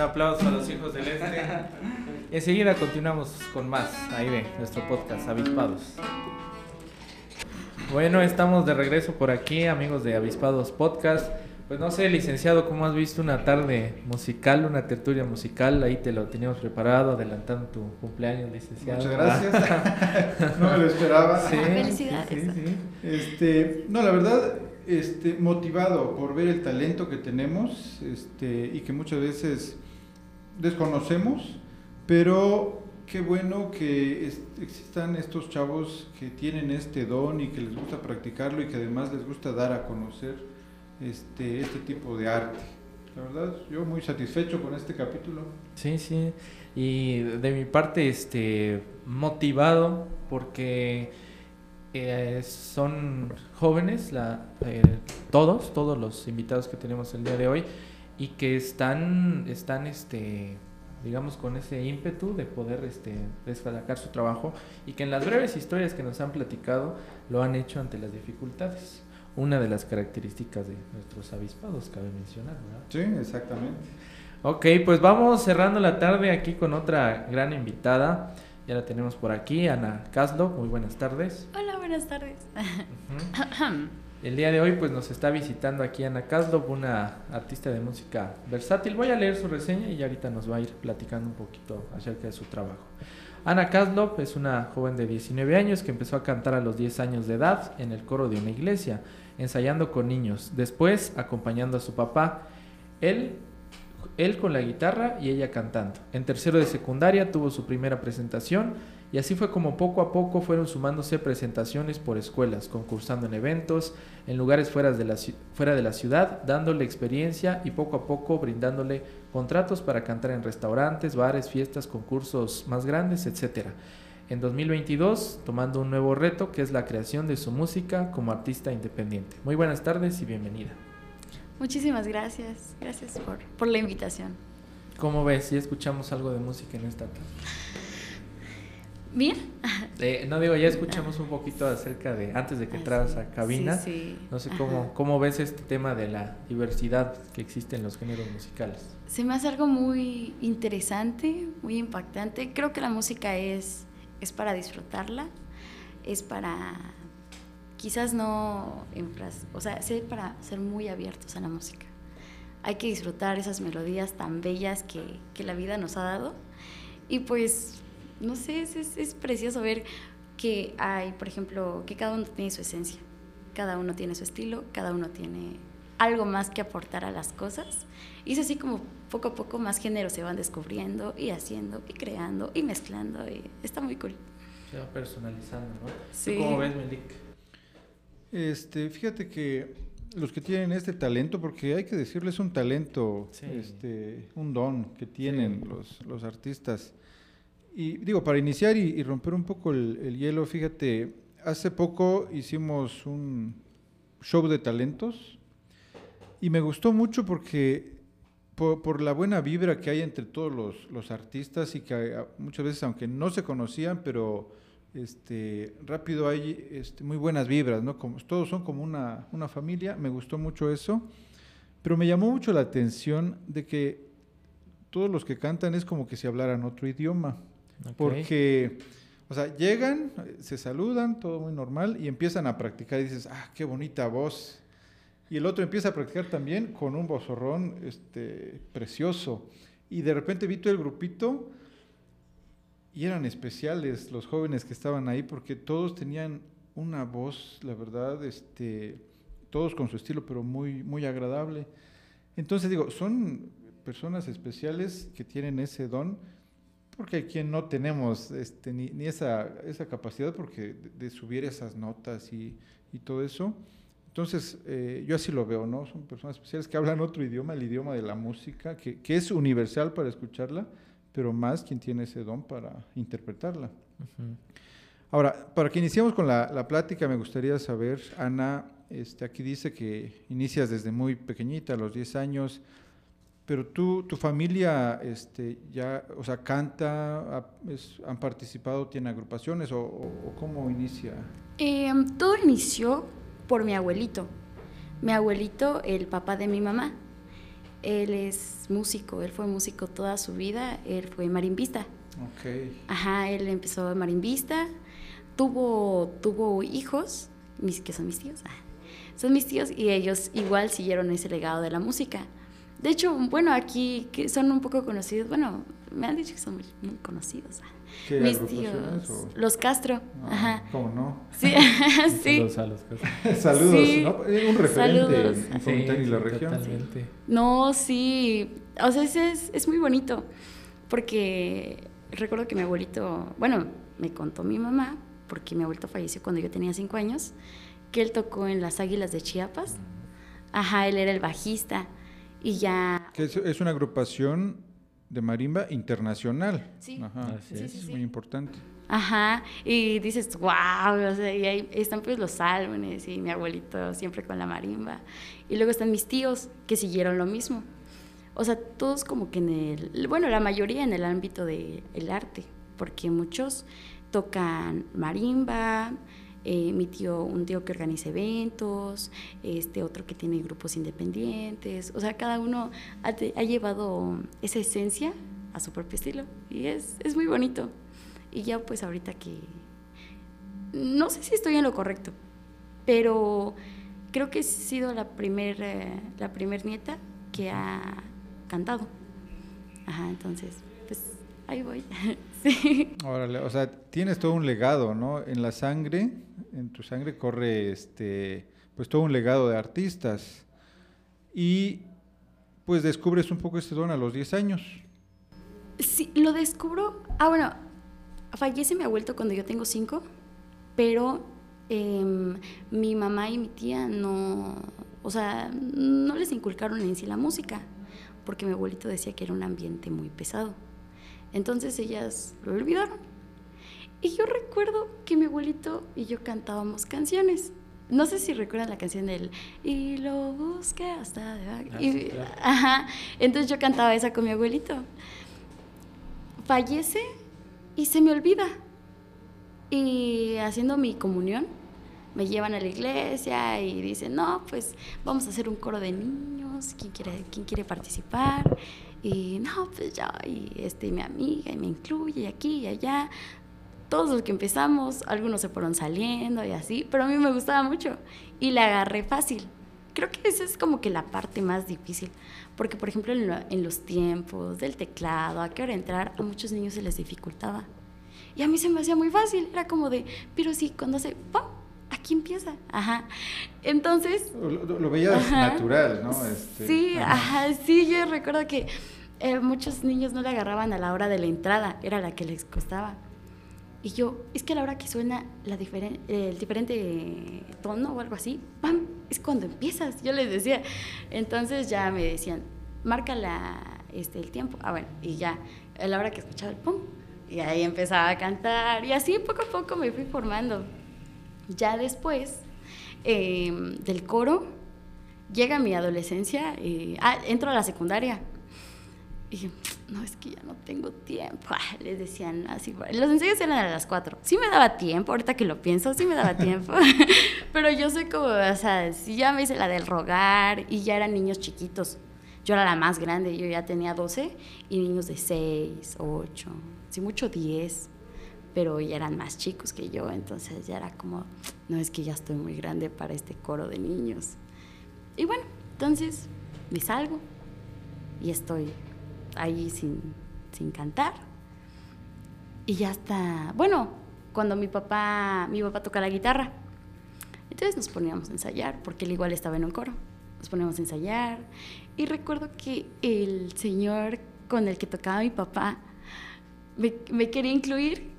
Aplauso a los hijos del este. Enseguida continuamos con más ahí de nuestro podcast, Avispados. Bueno, estamos de regreso por aquí, amigos de Avispados Podcast. Pues no sé, licenciado, ¿cómo has visto una tarde musical, una tertulia musical? Ahí te lo teníamos preparado, adelantando tu cumpleaños, licenciado. Muchas gracias. no me lo esperaba. Sí, Felicidades. sí, sí. Este, no, la verdad, este, motivado por ver el talento que tenemos este, y que muchas veces desconocemos, pero qué bueno que es- existan estos chavos que tienen este don y que les gusta practicarlo y que además les gusta dar a conocer este, este tipo de arte. La verdad, yo muy satisfecho con este capítulo. Sí, sí. Y de mi parte, este, motivado porque eh, son jóvenes, la, eh, todos, todos los invitados que tenemos el día de hoy, y que están, están, este, digamos, con ese ímpetu de poder, este, destacar su trabajo y que en las breves historias que nos han platicado lo han hecho ante las dificultades. Una de las características de nuestros avispados, cabe mencionar, ¿verdad? Sí, exactamente. Ok, pues vamos cerrando la tarde aquí con otra gran invitada. Ya la tenemos por aquí, Ana Caslo. Muy buenas tardes. Hola, buenas tardes. Ujú. El día de hoy pues nos está visitando aquí Ana Caslo, una artista de música versátil. Voy a leer su reseña y ahorita nos va a ir platicando un poquito acerca de su trabajo. Ana Kaslov es una joven de 19 años que empezó a cantar a los 10 años de edad en el coro de una iglesia, ensayando con niños, después acompañando a su papá. Él él con la guitarra y ella cantando. En tercero de secundaria tuvo su primera presentación y así fue como poco a poco fueron sumándose presentaciones por escuelas, concursando en eventos, en lugares fuera de la, fuera de la ciudad, dándole experiencia y poco a poco brindándole contratos para cantar en restaurantes, bares, fiestas, concursos más grandes, etc. En 2022, tomando un nuevo reto que es la creación de su música como artista independiente. Muy buenas tardes y bienvenida. Muchísimas gracias. Gracias por, por la invitación. ¿Cómo ves si escuchamos algo de música en esta tarde? ¿Bien? Eh, no digo, ya escuchamos un poquito acerca de, antes de que entras a cabina, Sí, sí. no sé Ajá. cómo, cómo ves este tema de la diversidad que existe en los géneros musicales. Se me hace algo muy interesante, muy impactante. Creo que la música es, es para disfrutarla, es para quizás no enfras- o sea, es para ser muy abiertos a la música. Hay que disfrutar esas melodías tan bellas que, que la vida nos ha dado. Y pues, no sé, es, es, es precioso ver que hay, por ejemplo, que cada uno tiene su esencia, cada uno tiene su estilo, cada uno tiene algo más que aportar a las cosas. Y es así como poco a poco más géneros se van descubriendo y haciendo y creando y mezclando y está muy cool. Se va personalizando, ¿no? ¿Tú Sí. ¿Cómo ves, Melik? Este, fíjate que los que tienen este talento, porque hay que decirles un talento, Sí. este, un don que tienen Sí. los, los artistas. Y digo, para iniciar y, romper un poco el, el hielo, fíjate, hace poco hicimos un show de talentos y me gustó mucho porque por, la buena vibra que hay entre todos los, los artistas y que ah, muchas veces, aunque no se conocían, pero este, rápido hay este, muy buenas vibras, ¿no? Como, todos son como una, una familia, me gustó mucho eso, pero me llamó mucho la atención de que todos los que cantan es como que si hablaran otro idioma, Ok. porque, o sea, llegan, se saludan, todo muy normal, y empiezan a practicar y dices, ah, qué bonita voz. Y el otro empieza a practicar también con un vozorrón este, precioso. Y de repente vi todo el grupito y eran especiales los jóvenes que estaban ahí porque todos tenían una voz, la verdad, este, todos con su estilo, pero muy, muy agradable. Entonces digo, son personas especiales que tienen ese don, porque quien no tenemos este, ni, ni esa, esa capacidad porque de, de subir esas notas y, y todo eso. Entonces, eh, yo así lo veo, ¿no? Son personas especiales que hablan otro idioma, el idioma de la música, que, que es universal para escucharla, pero más quien tiene ese don para interpretarla. Ahora, para que iniciemos con la, la plática, me gustaría saber, Ana, este, aquí dice que inicias desde muy pequeñita, a los 10 años, pero tú, tu familia, este, ya, o sea, canta, ha- es- han participado, tiene agrupaciones, o, cómo inicia? Em, todo inició por mi abuelito. Mi abuelito, el papá de mi mamá. Él es músico, él fue músico toda su vida, él fue marimbista. Ok. Ajá, él empezó marimbista, tuvo, tuvo hijos, mis, que son mis tíos, ah, son mis tíos y ellos igual siguieron ese legado de la música. De hecho, bueno, aquí que son un poco conocidos, bueno, me han dicho que son muy, muy conocidos. ¿Qué Mis tíos, o- los Castro, Ah, ajá. ¿Cómo no? Sí, sí. Saludos a los que- Saludos, Sí. ¿no? Eh, Un referente Saludos. en Fontana y la región. Totalmente. No, sí. O sea, es, es, es muy bonito. Porque recuerdo que mi abuelito, bueno, me contó mi mamá, porque mi abuelito falleció cuando yo tenía cinco años, que él tocó en las Águilas de Chiapas. Ajá, él era el bajista. Y ya. Que es, es una agrupación de marimba internacional. Sí. Ajá. Así Sí, es. sí, Es sí. muy importante. Ajá, y dices, wow, o sea, y ahí están pues los álbumes y mi abuelito siempre con la marimba. Y luego están mis tíos que siguieron lo mismo. O sea, todos como que en el, bueno, la mayoría en el ámbito del arte, porque muchos tocan marimba, eh, mi tío, un tío que organiza eventos, este otro que tiene grupos independientes, o sea, cada uno ha, llevado esa esencia a su propio estilo y es, es muy bonito. Y ya pues ahorita que... No sé si estoy en lo correcto, pero creo que he sido la primer, eh, la primer nieta que ha cantado. Ajá, entonces, pues ahí voy. sí. Órale, o sea, tienes todo un legado, ¿no? En la sangre, en tu sangre corre este, pues todo un legado de artistas. Y pues descubres un poco este don a los 10 años. Sí, lo descubro. Ah, bueno, fallece mi abuelito cuando yo tengo cinco, pero em, mi mamá y mi tía no, o sea, no les inculcaron en sí la música, porque mi abuelito decía que era un ambiente muy pesado. Entonces ellas lo olvidaron. Y yo recuerdo que mi abuelito y yo cantábamos canciones. No sé si recuerdan la canción del Y lo busqué hasta debajo. Ah, Y- sí, claro. Ajá. Entonces yo cantaba esa con mi abuelito fallece y se me olvida. Y haciendo mi comunión, me llevan a la iglesia y dicen, no, pues vamos a hacer un coro de niños, ¿quién quiere, quién quiere participar? Y no, pues yo, y este, mi amiga, y me incluye, y aquí y allá. Todos los que empezamos, algunos se fueron saliendo y así, pero a mí me gustaba mucho y la agarré fácil. Creo que esa es como que la parte más difícil, porque por ejemplo en, lo- en los tiempos del teclado, a qué hora entrar, a muchos niños se les dificultaba. Y a mí se me hacía muy fácil, era como de, pero sí, cuando hace, ¡pum! Aquí empieza. Ajá. Entonces, Lo, lo- veías Ajá. natural, ¿no? Este, sí, ajá. ajá, sí, yo recuerdo que eh, muchos niños no le agarraban a la hora de la entrada, era la que les costaba. Y yo, es que a la hora que suena la el diferente tono o algo así, ¡pam! Es cuando empiezas, yo les decía. Entonces ya me decían, marca la, este, el tiempo. Ah, bueno, y ya, a la hora que escuchaba el pum, y ahí empezaba a cantar. Y así poco a poco me fui formando. Ya después eh, del coro, llega mi adolescencia, y, ah, entro a la secundaria. Y dije, no, es que ya no tengo tiempo. Ah, les decían así, los ensayos eran a las 4. Sí me daba tiempo, ahorita que lo pienso, sí me daba tiempo. Pero yo soy como, o sea, sí ya me hice la del rogar y ya eran niños chiquitos. Yo era la más grande, yo ya tenía 12 y niños de 6, 8, sí mucho 10 pero ya eran más chicos que yo, entonces ya era como, no es que ya estoy muy grande para este coro de niños. Y bueno, entonces me salgo y estoy ahí sin, sin cantar. Y ya está, bueno, cuando mi papá, mi papá toca la guitarra, entonces nos poníamos a ensayar, porque él igual estaba en un coro. Nos poníamos a ensayar. Y recuerdo que el señor con el que tocaba mi papá me, me quería incluir,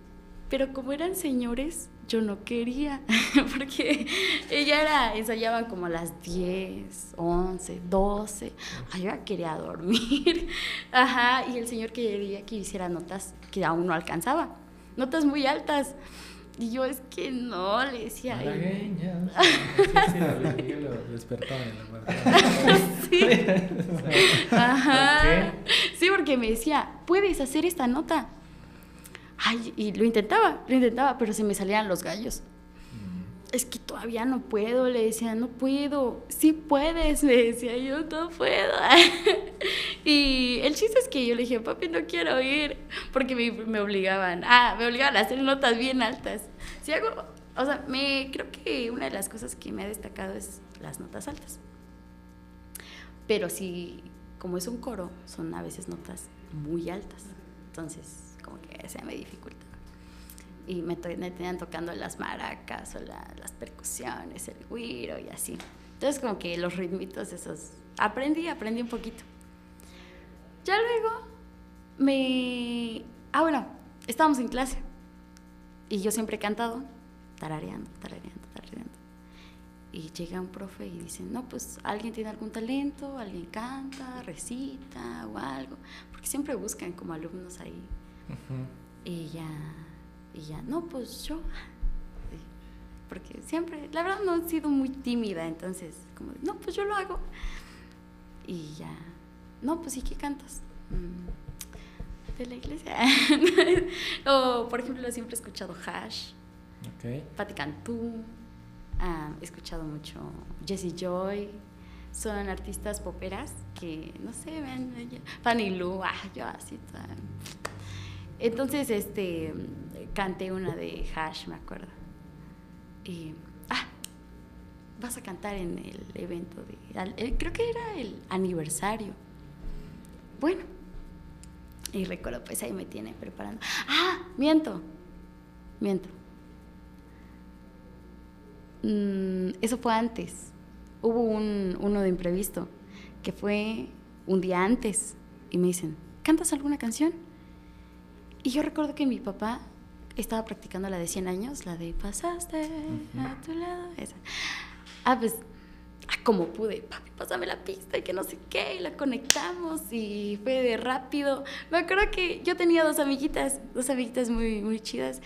pero como eran señores, yo no quería, porque ella era, ensayaban como a las 10, 11, 12, ay, yo ya quería dormir, ajá, y el señor quería que hiciera notas que aún no alcanzaba, notas muy altas, y yo es que no, le decía, "Ay, Malagueñas. Sí, sí, lo despertaba en la puerta. sí, ajá, sí, porque me decía, puedes hacer esta nota, ay, y lo intentaba, lo intentaba, pero se me salían los gallos. es que todavía no puedo, le decía, no puedo, sí puedes, me decía yo, no puedo. y el chiste es que yo le dije, papi, no quiero ir, porque me, me, obligaban, ah, me obligaban a hacer notas bien altas. Si hago, o sea, me, creo que una de las cosas que me ha destacado es las notas altas. Pero sí, como es un coro, son a veces notas muy altas, entonces como que se me dificulta y me, tenían tocando las maracas o las percusiones, el guiro y así. Entonces como que los ritmitos esos, aprendí, aprendí un poquito. Ya luego me... Ah, bueno, estábamos en clase y yo siempre he cantado, tarareando, tarareando, tarareando. Y llega un profe y dice, no, pues alguien tiene algún talento, alguien canta, recita o algo, porque siempre buscan como alumnos ahí. Y ya y ya, no, pues yo. Porque siempre, la verdad no he sido muy tímida, entonces, como, no, pues yo lo hago. Y ya, no, pues ¿y qué cantas? Mm, de la iglesia. o, por ejemplo, siempre he escuchado Hash, okay. Patti Cantú, ah, he escuchado mucho Jessie Joy. Son artistas poperas que, no sé, ven, Fanny Lu, ah, yo así, entonces, este, canté una de Hash, me acuerdo. Y, ah, vas a cantar en el evento de, creo que era el aniversario. Bueno, y recuerdo, pues ahí me tiene preparando. Ah, miento, miento. Mm, eso fue antes. Hubo un, uno de imprevisto, que fue un día antes, y me dicen, ¿cantas alguna canción? Y yo recuerdo que mi papá estaba practicando la de 100 años, la de pasaste a tu lado. Esa. Ah, pues, ah, como pude, papi, pásame la pista y que no sé qué, y la conectamos y fue de rápido. Me acuerdo que yo tenía dos amiguitas, dos amiguitas muy, muy chidas.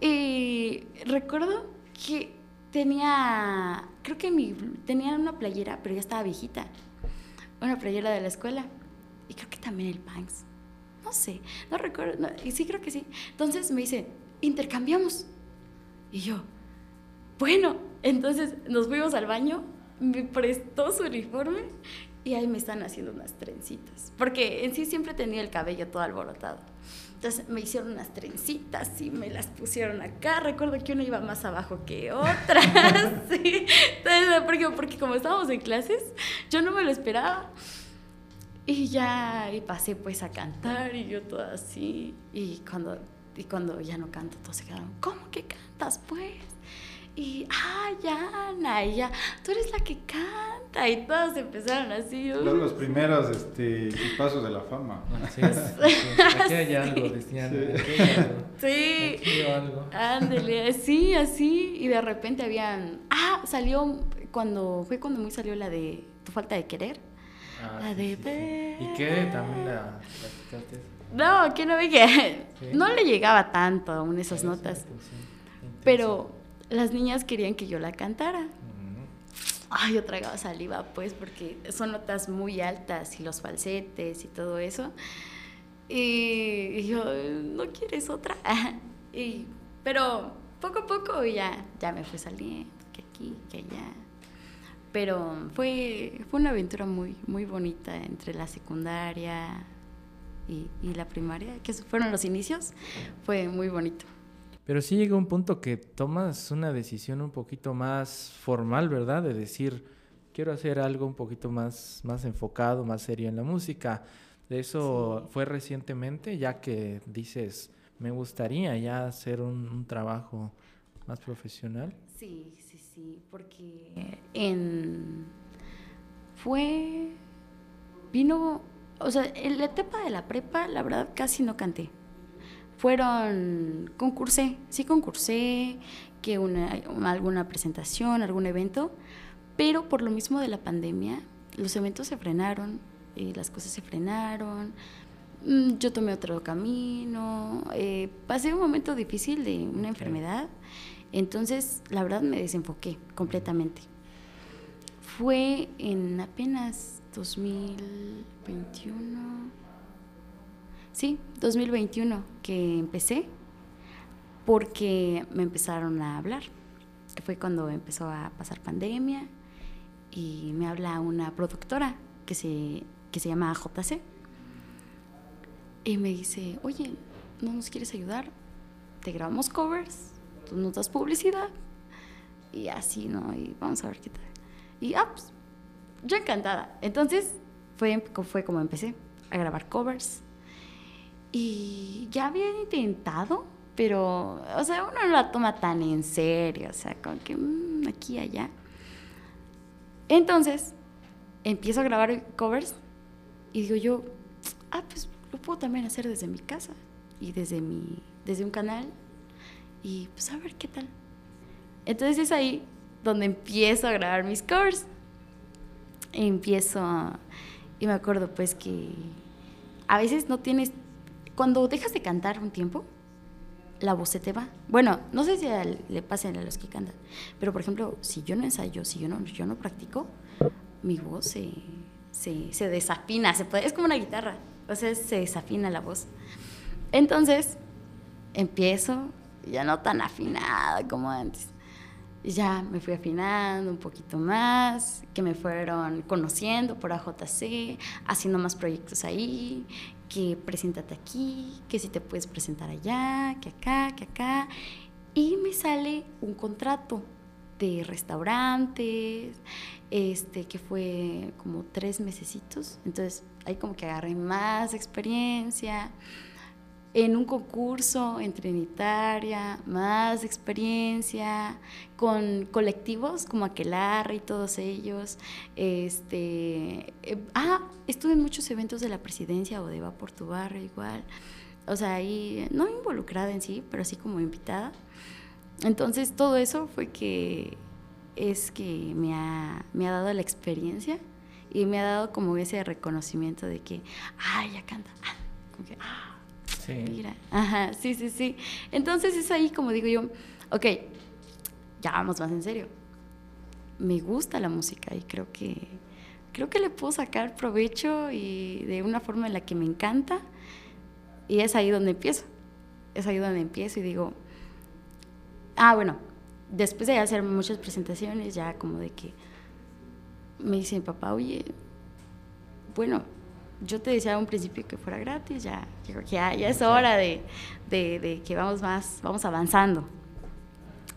Y recuerdo que tenía, creo que mi, tenía una playera, pero ya estaba viejita, una playera de la escuela. Y creo que también el Banks no sé, no recuerdo, y sí creo que sí. Entonces me dice, intercambiamos. Y yo, bueno, entonces nos fuimos al baño, me prestó su uniforme y ahí me están haciendo unas trencitas, porque en sí siempre tenía el cabello todo alborotado. Entonces me hicieron unas trencitas y me las pusieron acá. Recuerdo que una iba más abajo que otra. sí. Entonces, porque, porque como estábamos en clases, yo no me lo esperaba. Y ya, y pasé pues a cantar y yo toda así. Y cuando, y cuando ya no canto, todos se quedaron, ¿cómo que cantas pues? Y, ah, ya, Ana, y ya, tú eres la que canta. Y todos empezaron así. Los, los primeros este, pasos de la fama. Así es. Aquí hay algo, decían. Sí. Aquí hay algo. Ándale, sí, así. Y de repente habían. Ah, salió cuando. Fue cuando muy salió la de Tu falta de querer Ah, la de ¿Y qué? ¿También la, No, que no vi que no le llegaba tanto aún esas notas. pero las niñas querían que yo la cantara. Ay, yo tragaba saliva, pues, porque son notas muy altas y los falsetes y todo eso. Y, yo, ¿no quieres otra? y, pero poco a poco ya, ya me fue saliendo, que aquí, que allá pero fue, fue una aventura muy, muy bonita entre la secundaria y, y, la primaria, que fueron los inicios, fue muy bonito. Pero sí llega un punto que tomas una decisión un poquito más formal, ¿verdad? De decir, quiero hacer algo un poquito más, más enfocado, más serio en la música. De eso fue recientemente, ya que dices, me gustaría ya hacer un, un trabajo más profesional. Sí, sí, porque en fue vino, o sea, en la etapa de la prepa, la verdad casi no canté. Fueron concursé, sí concursé, que una, alguna presentación, algún evento, pero por lo mismo de la pandemia, los eventos se frenaron, y las cosas se frenaron, mm, yo tomé otro camino, eh, pasé un momento difícil de una enfermedad entonces, la verdad me desenfoqué completamente. Fue en apenas 2021, sí, 2021 que empecé, porque me empezaron a hablar fue cuando empezó a pasar pandemia y me habla una productora que se, que se llama JC y me dice, oye, ¿no nos quieres ayudar? Te grabamos covers, tú nos das publicidad y así, ¿no? Y vamos a ver qué tal. Y, ah, pues, yo encantada. Entonces, fue, fue como empecé a grabar covers. Y ya había intentado, pero, o sea, uno no la toma tan en serio, o sea, como que mm, aquí allá. Entonces, empiezo a grabar covers y digo yo, ah, pues lo puedo también hacer desde mi casa y desde, mi, desde un canal y pues a ver qué tal. Entonces es ahí donde empiezo a grabar mis covers. Empiezo a, y me acuerdo pues que a veces no tienes, cuando dejas de cantar un tiempo, la voz se te va. Bueno, no sé si le pasen a los que cantan, pero por ejemplo, si yo no ensayo, si yo no, yo no practico, mi voz se, se, se desafina, se puede, es como una guitarra, o sea, se desafina la voz. Entonces, empiezo, ya no tan afinada como antes. Y ya me fui afinando un poquito más, que me fueron conociendo por AJC, haciendo más proyectos ahí, que preséntate aquí, que si te puedes presentar allá, que acá, que acá. Y me sale un contrato de restaurantes, este, que fue como tres mesecitos. Entonces ahí como que agarré más experiencia en un concurso en Trinitaria, más experiencia, con colectivos como Aquelarre y todos ellos. Este, eh, ah, estuve en muchos eventos de la presidencia o de Va por tu barrio igual. O sea, ahí, no involucrada en sí, pero así como invitada. Entonces, todo eso fue que es que me ha, me ha dado la experiencia y me ha dado como ese reconocimiento de que, ay, ya canta. Ah, ah, Mira, ajá, sí, sí, sí. Entonces es ahí como digo yo, ok, ya vamos más en serio. Me gusta la música y creo que creo que le puedo sacar provecho y de una forma en la que me encanta y es ahí donde empiezo. Es ahí donde empiezo y digo, ah, bueno, después de hacer muchas presentaciones ya como de que me dice mi papá, oye, bueno, yo te decía a un principio que fuera gratis, ya, ya, ya es hora de, de, que vamos más, vamos avanzando.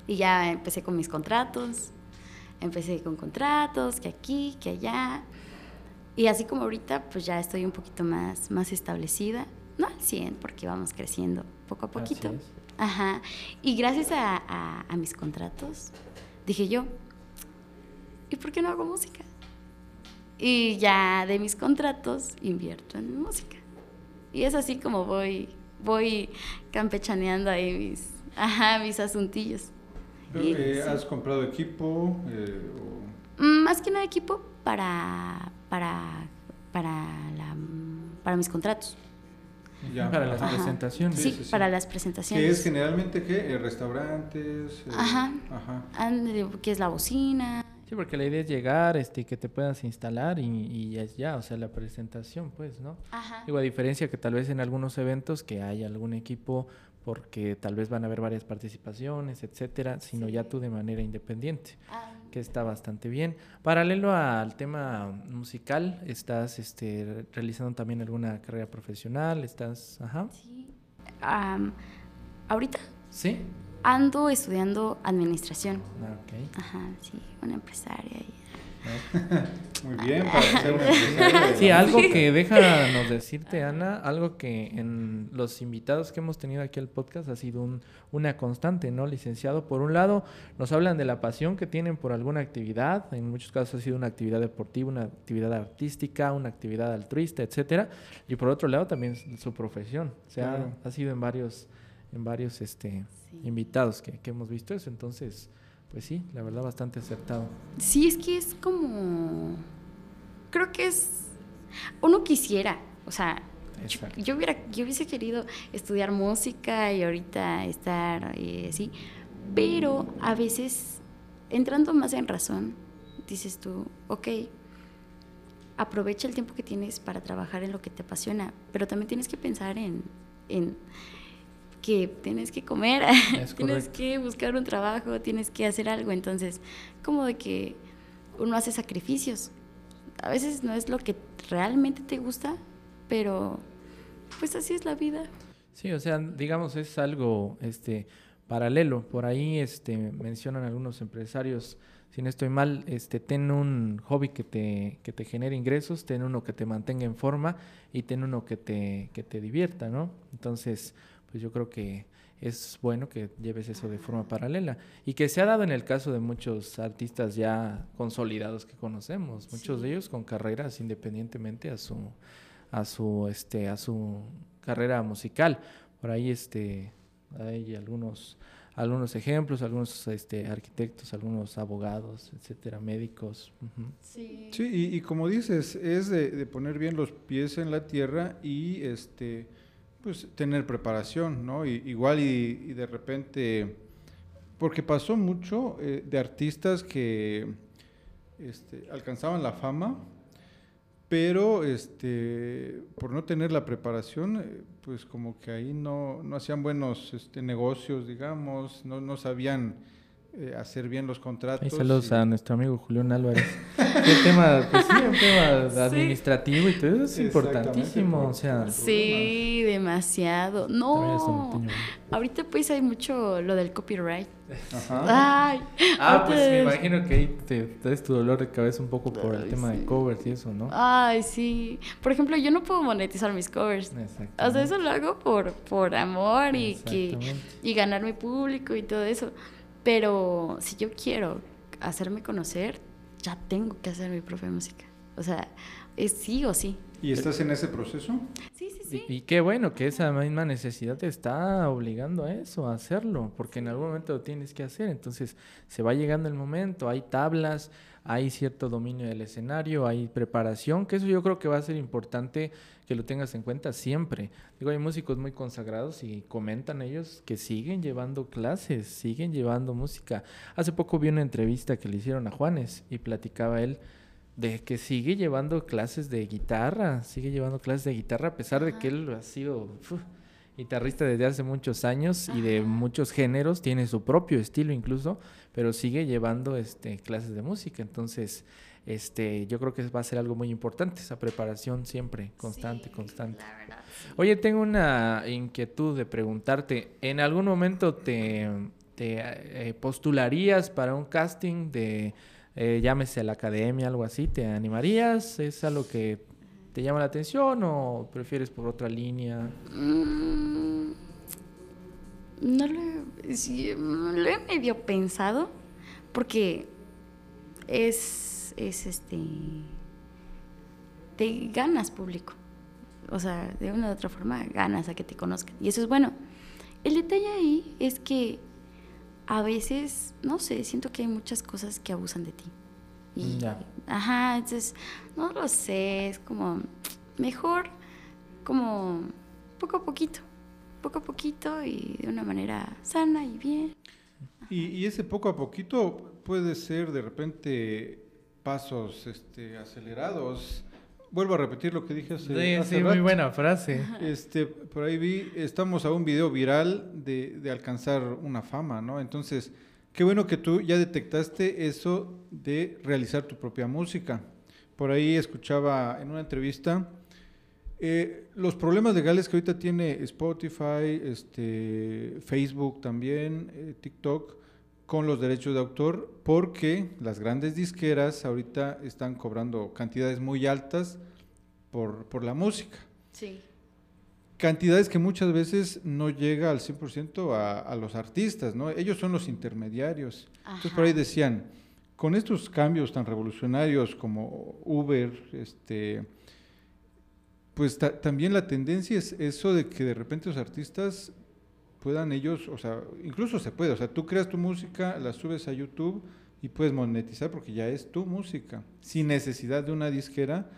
Y ya empecé con mis contratos, empecé con contratos, que aquí, que allá. Y así como ahorita, pues ya estoy un poquito más, más establecida, no al 100, porque vamos creciendo poco a poquito. Ajá. Y gracias a, a, a mis contratos, dije yo, ¿y por qué no hago música? Y ya de mis contratos invierto en música. Y es así como voy, voy campechaneando ahí mis, ajá, mis asuntillos. Eh, ¿Has comprado equipo? Eh, mm, Más que nada equipo para, para, para, la, para mis contratos. para las presentaciones. Sí, para las presentaciones. ¿Qué es generalmente qué? Eh, ¿Restaurantes? Ajá. Ajá. ¿Qué es la bocina? Sí, porque la idea es llegar, este, que te puedas instalar y, y es ya, o sea, la presentación, pues, ¿no? Ajá. Digo, a diferencia que tal vez en algunos eventos que hay algún equipo porque tal vez van a haber varias participaciones, etcétera, sino ya tú de manera independiente, Ah, que está bastante bien. Paralelo al tema musical, estás este, realizando también alguna carrera profesional, estás, ajá, sí. Am, ahorita ¿sí? Ando estudiando administración. Ah, ok. Ajá, sí, una empresaria. y- Muy bien, para ser una empresaria. Sí, algo que déjanos decirte, Ana, algo que en los invitados que hemos tenido aquí al podcast ha sido un- una constante, ¿no? Licenciado, por un lado, nos hablan de la pasión que tienen por alguna actividad, en muchos casos ha sido una actividad deportiva, una actividad artística, una actividad altruista, etcétera, y por otro lado también su profesión, o sea, Claro. ha sido en varios, en varios este, Sí. invitados que, que hemos visto eso, entonces, pues sí, la verdad bastante acertado. Sí, es que es como. Creo que es. Uno quisiera, o sea, yo, yo hubiera, yo hubiese querido estudiar música y ahorita estar y así, pero a veces, entrando más en razón, dices tú, ok, aprovecha el tiempo que tienes para trabajar en lo que te apasiona, pero también tienes que pensar en, en que tienes que comer, Es tienes que buscar un trabajo, tienes que hacer algo. Entonces, como de que uno hace sacrificios. A veces no es lo que realmente te gusta, pero pues así es la vida. Sí, o sea, digamos, es algo este, paralelo. Por ahí este, mencionan algunos empresarios, si no estoy mal, este, ten un hobby que te, que te genere ingresos, ten uno que te mantenga en forma y ten uno que te, que te divierta, ¿no? Entonces, pues yo creo que es bueno que lleves eso de forma paralela y que se ha dado en el caso de muchos artistas ya consolidados que conocemos, muchos de ellos con carreras independientemente a su a su este a su carrera musical. Por ahí este hay algunos algunos ejemplos, algunos este arquitectos, algunos abogados, etcétera, médicos. Sí. Sí, y, y como dices, es de, de poner bien los pies en la tierra y este pues tener preparación, ¿no? Y, igual y, de repente, porque pasó mucho eh, de artistas que este, alcanzaban la fama, pero este, por no tener la preparación, eh, pues como que ahí no, no hacían buenos este, negocios, digamos, no, no sabían eh, hacer bien los contratos. Saludos y- a nuestro amigo Julián Álvarez. el tema, pues sí, un tema Sí. administrativo y todo eso es importantísimo, o sea, Sí, demasiado. No, ahorita pues hay mucho lo del copyright. Ajá. Ay, Ah, pues me imagino que ahí te traes tu dolor de cabeza un poco por el tema sí. de covers y eso, ¿no? Ay, sí. Por ejemplo, yo no puedo monetizar mis covers. O sea, eso lo hago por, por amor y, que, y ganar mi público y todo eso. Pero si yo quiero hacerme conocer, ya tengo que hacer mi propia música. O sea, es sí o sí. ¿Y estás en ese proceso? Sí, sí, sí. Y, y qué bueno que esa misma necesidad te está obligando a eso, a hacerlo, porque en algún momento lo tienes que hacer. Entonces, se va llegando el momento, hay tablas, hay cierto dominio del escenario, hay preparación, que eso yo creo que va a ser importante que lo tengas en cuenta siempre. Digo, hay músicos muy consagrados y comentan ellos que siguen llevando clases, siguen llevando música. Hace poco vi una entrevista que le hicieron a Juanes y platicaba él de que sigue llevando clases de guitarra, sigue llevando clases de guitarra a pesar de que él ha sido uf, guitarrista desde hace muchos años y de muchos géneros, tiene su propio estilo incluso, pero sigue llevando este clases de música, entonces este yo creo que va a ser algo muy importante esa preparación siempre constante, Sí, constante. La verdad, sí. Oye, tengo una inquietud de preguntarte, ¿en algún momento te, te, eh, postularías para un casting de, eh, llámese a la academia, algo así? ¿Te animarías? ¿Es algo que te llama la atención o prefieres por otra línea? Mm, no lo he, sí, lo he medio pensado porque es, es este te ganas público o sea de una u otra forma ganas a que te conozcan y eso es bueno el detalle ahí es que a veces no sé siento que hay muchas cosas que abusan de ti y Ya. ajá entonces no lo sé es como mejor como poco a poquito, poco a poquito y de una manera sana y bien. Y, y ese poco a poquito puede ser de repente pasos este, acelerados. Vuelvo a repetir lo que dije hace, hace rato. frase. Este, por ahí vi, estamos a un video viral de, de alcanzar una fama, ¿no? Entonces, qué bueno que tú ya detectaste eso de realizar tu propia música. Por ahí escuchaba en una entrevista eh, los problemas legales que ahorita tiene Spotify, este, Facebook también, eh, TikTok, con los derechos de autor, porque las grandes disqueras ahorita están cobrando cantidades muy altas por, por la música. Sí. Cantidades que muchas veces no llega al 100% a, a los artistas, ¿no? Ellos son los intermediarios. Entonces por ahí decían, con estos cambios tan revolucionarios como Uber, este, pues ta- también la tendencia es eso de que de repente los artistas puedan ellos, o sea, incluso se puede, o sea, tú creas tu música, la subes a YouTube y puedes monetizar porque ya es tu música, sin necesidad de una disquera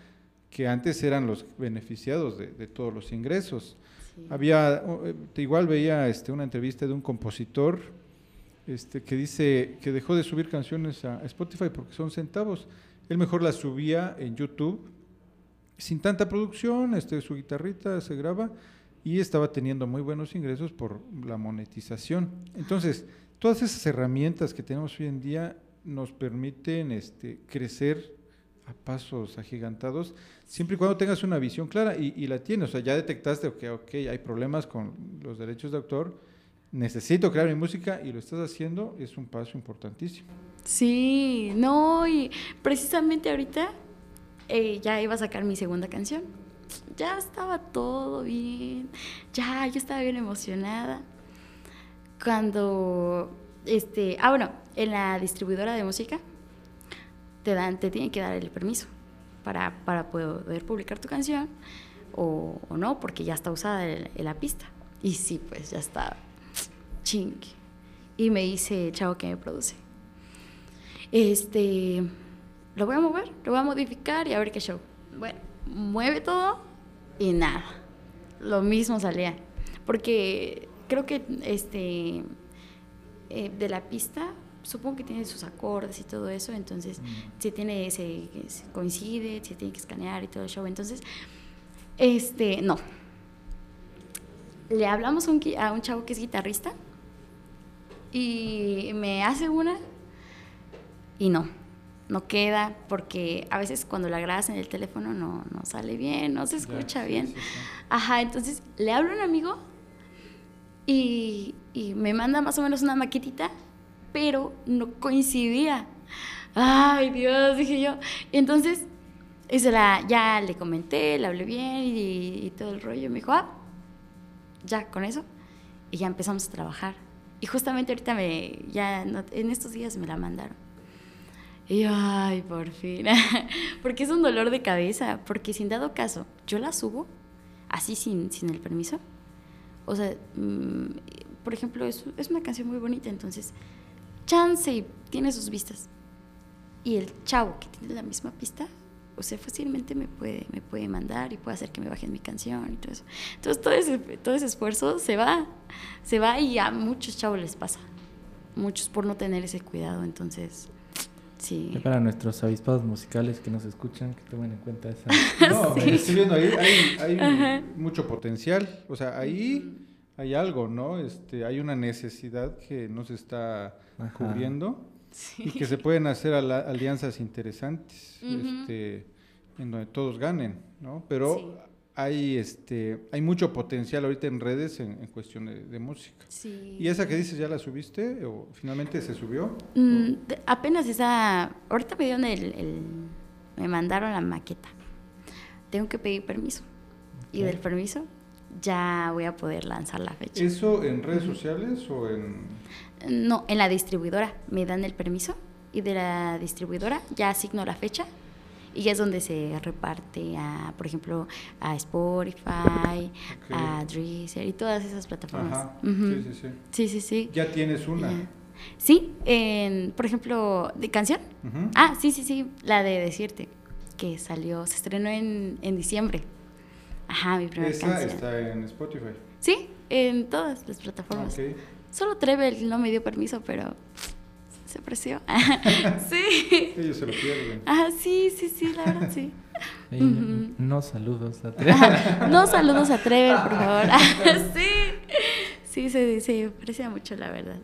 que antes eran los beneficiados de, de todos los ingresos. sí. Había, eh, igual veía este, una entrevista de un compositor este, que dice que dejó de subir canciones a Spotify porque son centavos. Él mejor las subía en YouTube sin tanta producción, este, su guitarrita se graba y estaba teniendo muy buenos ingresos por la monetización. Entonces, todas esas herramientas que tenemos hoy en día nos permiten este, crecer a pasos agigantados, siempre y cuando tengas una visión clara y, la tienes, o sea, ya detectaste que okay, hay problemas con los derechos de autor, necesito crear mi música y lo estás haciendo, es un paso importantísimo. Sí, no, y precisamente ahorita eh, ya iba a sacar mi segunda canción. Ya estaba todo bien, ya, yo estaba bien emocionada. Cuando, este, ah, bueno, en la distribuidora de música te dan, te tienen que dar el permiso para, para poder publicar tu canción o, no, porque ya está usada la pista. Y sí, pues ya está ching. Y me dice chavo que me produce. Este, lo voy a mover, lo voy a modificar y a ver qué show. Bueno, mueve todo y nada. Lo mismo salía. Porque creo que este eh, de la pista supongo que tiene sus acordes y todo eso, entonces mm. si tiene ese, se coincide, si tiene que escanear y todo el show, entonces este no. Le hablamos un, a un chavo que es guitarrista y me hace una y no, no queda porque a veces cuando la grabas en el teléfono no, no sale bien, no se escucha ya, bien. Sí, sí, sí. Ajá, entonces le hablo a un amigo y, y, me manda más o menos una maquetita, pero no coincidía. Ay, Dios, dije yo. Entonces, se la, ya le comenté, le hablé bien y, y todo el rollo. Me dijo, ah, ya con eso. Y ya empezamos a trabajar. Y justamente ahorita me, ya en estos días me la mandaron. Y ay, por fin. porque es un dolor de cabeza. Porque si en dado caso yo la subo, así sin, sin el permiso, o sea, mmm, por ejemplo, es, es, una canción muy bonita, entonces, chance y tiene sus vistas. Y el chavo que tiene la misma pista, o sea, fácilmente me puede, me puede mandar y puede hacer que me bajen mi canción y todo eso. Entonces, todo ese, todo ese esfuerzo se va, se va y a muchos chavos les pasa. Muchos por no tener ese cuidado, entonces Sí. Y para nuestros avispados musicales que nos escuchan, que tomen en cuenta esa. No, sí. estoy viendo ahí, hay, hay mucho potencial. O sea, ahí hay algo, ¿no? Este, hay una necesidad que no se está Ajá. cubriendo sí. y que se pueden hacer alianzas interesantes, uh -huh. este, en donde todos ganen, ¿no? Pero sí hay este hay mucho potencial ahorita en redes en, en cuestión de, de, música. Sí. ¿Y esa que dices ya la subiste o finalmente se subió? Mm, apenas esa, ahorita me dieron el, el, me mandaron la maqueta. Tengo que pedir permiso. Okay. Y del permiso ya voy a poder lanzar la fecha. ¿Eso en redes sociales o en...? No, en la distribuidora me dan el permiso y de la distribuidora ya asigno la fecha y ya es donde se reparte a, por ejemplo, a Spotify, okay. a Deezer y todas esas plataformas. Ajá. Uh -huh. sí, sí, sí. Sí, sí, sí. ¿Ya tienes una? Yeah. Sí, en, por ejemplo, de canción. Uh -huh. Ah, sí, sí, sí, la de Decirte, que salió, se estrenó en, en diciembre. Ajá, mi primera Esa canción. está en Spotify. Sí, en todas las plataformas. Okay. Solo Trevel no me dio permiso, pero se apreció. sí. Ellos se lo pierden. Ah, sí, sí, sí, la verdad, sí. Uh -huh. No saludos a Trevel. no saludos a Trevel, por favor. sí. Sí, se, se aprecia mucho, la verdad.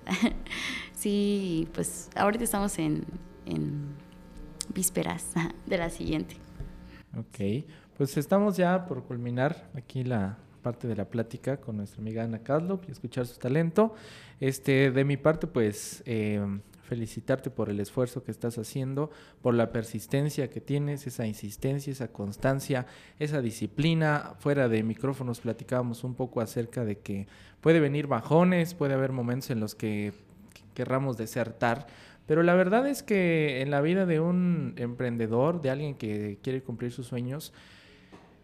sí, pues ahorita estamos en, en vísperas de la siguiente. Ok, pues estamos ya por culminar aquí la parte de la plática con nuestra amiga Ana Kaslop y escuchar su talento. Este, de mi parte, pues eh, felicitarte por el esfuerzo que estás haciendo, por la persistencia que tienes, esa insistencia, esa constancia, esa disciplina. Fuera de micrófonos platicábamos un poco acerca de que puede venir bajones, puede haber momentos en los que querramos desertar, pero la verdad es que en la vida de un emprendedor, de alguien que quiere cumplir sus sueños,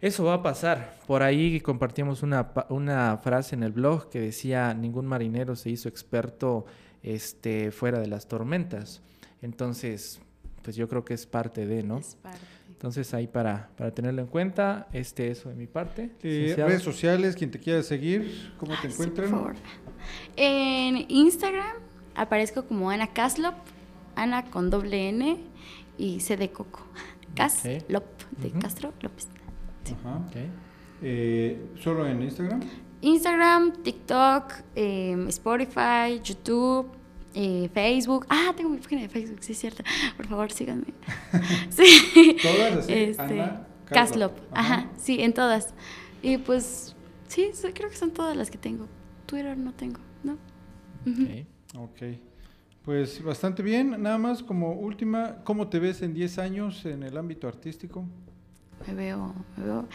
eso va a pasar. Por ahí compartimos una, una frase en el blog que decía, ningún marinero se hizo experto este, fuera de las tormentas. Entonces, pues yo creo que es parte de, ¿no? Es parte. Entonces ahí para, para tenerlo en cuenta, este eso de mi parte. Eh, redes sociales, quien te quiera seguir, ¿cómo te Ay, encuentran? Sí, por favor. En Instagram aparezco como Ana Caslop, Ana con doble N y C de Coco. Caslop, okay. de uh -huh. Castro López. Ajá. Okay. Eh, ¿Solo en Instagram? Instagram, TikTok, eh, Spotify, YouTube, eh, Facebook. Ah, tengo mi página de Facebook, sí es cierto. Por favor, síganme. sí. Todas así, Este, Ana Caslop. Ajá. Ajá. sí, en todas. Y pues, sí, creo que son todas las que tengo. Twitter no tengo, ¿no? Ujú. Ok. Ok. Pues bastante bien. Nada más como última, ¿cómo te ves en 10 años en el ámbito artístico? Me veo, me veo.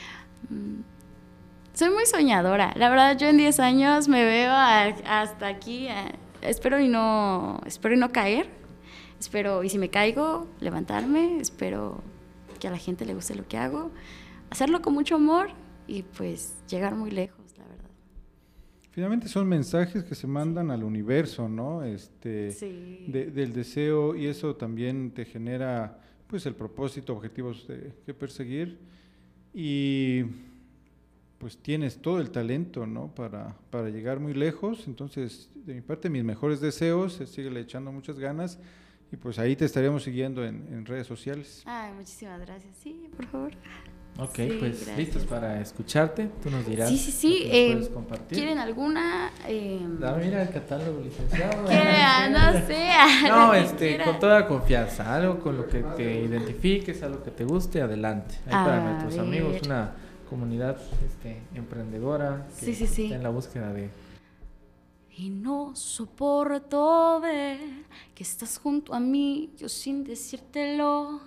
Soy muy soñadora. La verdad, yo en 10 años me veo a- hasta aquí. a- espero y no, espero y no caer. Espero, y si me caigo, levantarme. Espero que a la gente le guste lo que hago. Hacerlo con mucho amor y pues llegar muy lejos, la verdad. Finalmente son mensajes que se mandan al universo, ¿no? Este, Sí. de- del deseo y eso también te genera pues el propósito, objetivos de- que perseguir y pues tienes todo el talento, ¿no? Para, para llegar muy lejos. Entonces, de mi parte, mis mejores deseos, sigue echando muchas ganas y pues ahí te estaremos siguiendo en, en redes sociales. Ay, muchísimas gracias. Sí, por favor. Ok, Sí, pues gracias. listos para escucharte. Tú nos dirás. Sí, sí, sí. lo que nos eh. ¿Quieren alguna? eh, Ah, mira el catálogo, licenciado. ¿Quieren? No sé. No, este, quieran. con toda confianza, algo con lo que te identifiques, algo que te guste, adelante. Ahí para A nuestros ver. amigos, una comunidad este, emprendedora que Sí, sí, sí. está en la búsqueda de Y no soporto ver que estás junto a mí, yo sin decírtelo.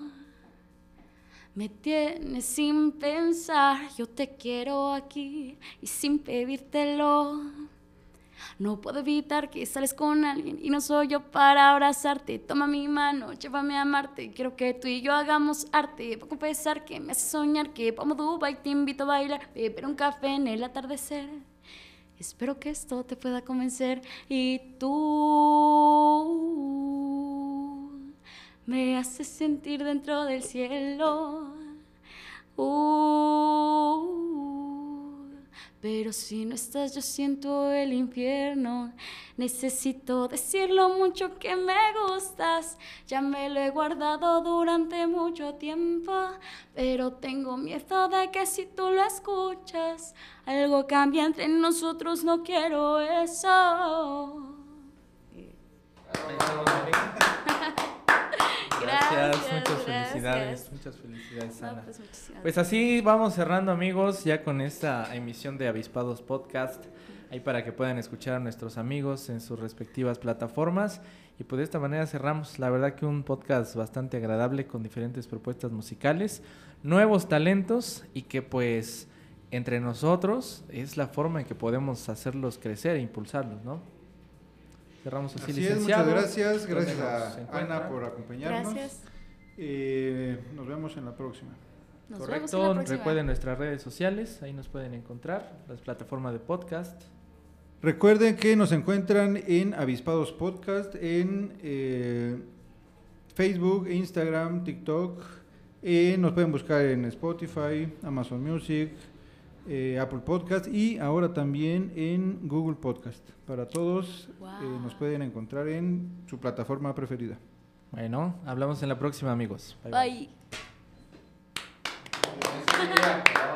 Me tienes sin pensar, yo te quiero aquí y sin pedírtelo. No puedo evitar que sales con alguien y no soy yo para abrazarte. Toma mi mano, llévame a amarte. Quiero que tú y yo hagamos arte. Voy a confesar que me hace soñar que vamos a Dubai, te invito a bailar, beber un café en el atardecer. Espero que esto te pueda convencer y tú me haces sentir dentro del cielo. Uh, pero si no estás, yo siento el infierno. Necesito decir lo mucho que me gustas. Ya me lo he guardado durante mucho tiempo. Pero tengo miedo de que si tú lo escuchas, algo cambia entre nosotros. No quiero eso. Gracias, Gracias, muchas gracias. felicidades, muchas felicidades, No, Ana. pues Pues así vamos cerrando amigos ya con esta emisión de Avispados Podcast, ahí para que puedan escuchar a nuestros amigos en sus respectivas plataformas y pues de esta manera cerramos, la verdad que un podcast bastante agradable con diferentes propuestas musicales, nuevos talentos y que pues entre nosotros es la forma en que podemos hacerlos crecer e impulsarlos, ¿no? Cerramos así, Así es, licenciado. muchas gracias, ¿Dónde gracias a? Ana por acompañarnos. Gracias. Eh, nos vemos en la próxima. Nos vemos en la Correcto, próxima. recuerden nuestras redes sociales, ahí nos pueden encontrar, las plataformas de podcast. Recuerden que nos encuentran en Avispados Podcast, en eh, Facebook, Instagram, TikTok. eh, nos pueden buscar en Spotify, Amazon Music, eh, Apple Podcast y ahora también en Google Podcast. Para todos Wow. eh, nos pueden encontrar en su plataforma preferida. Bueno, hablamos en la próxima, amigos. Bye, bye. Bye.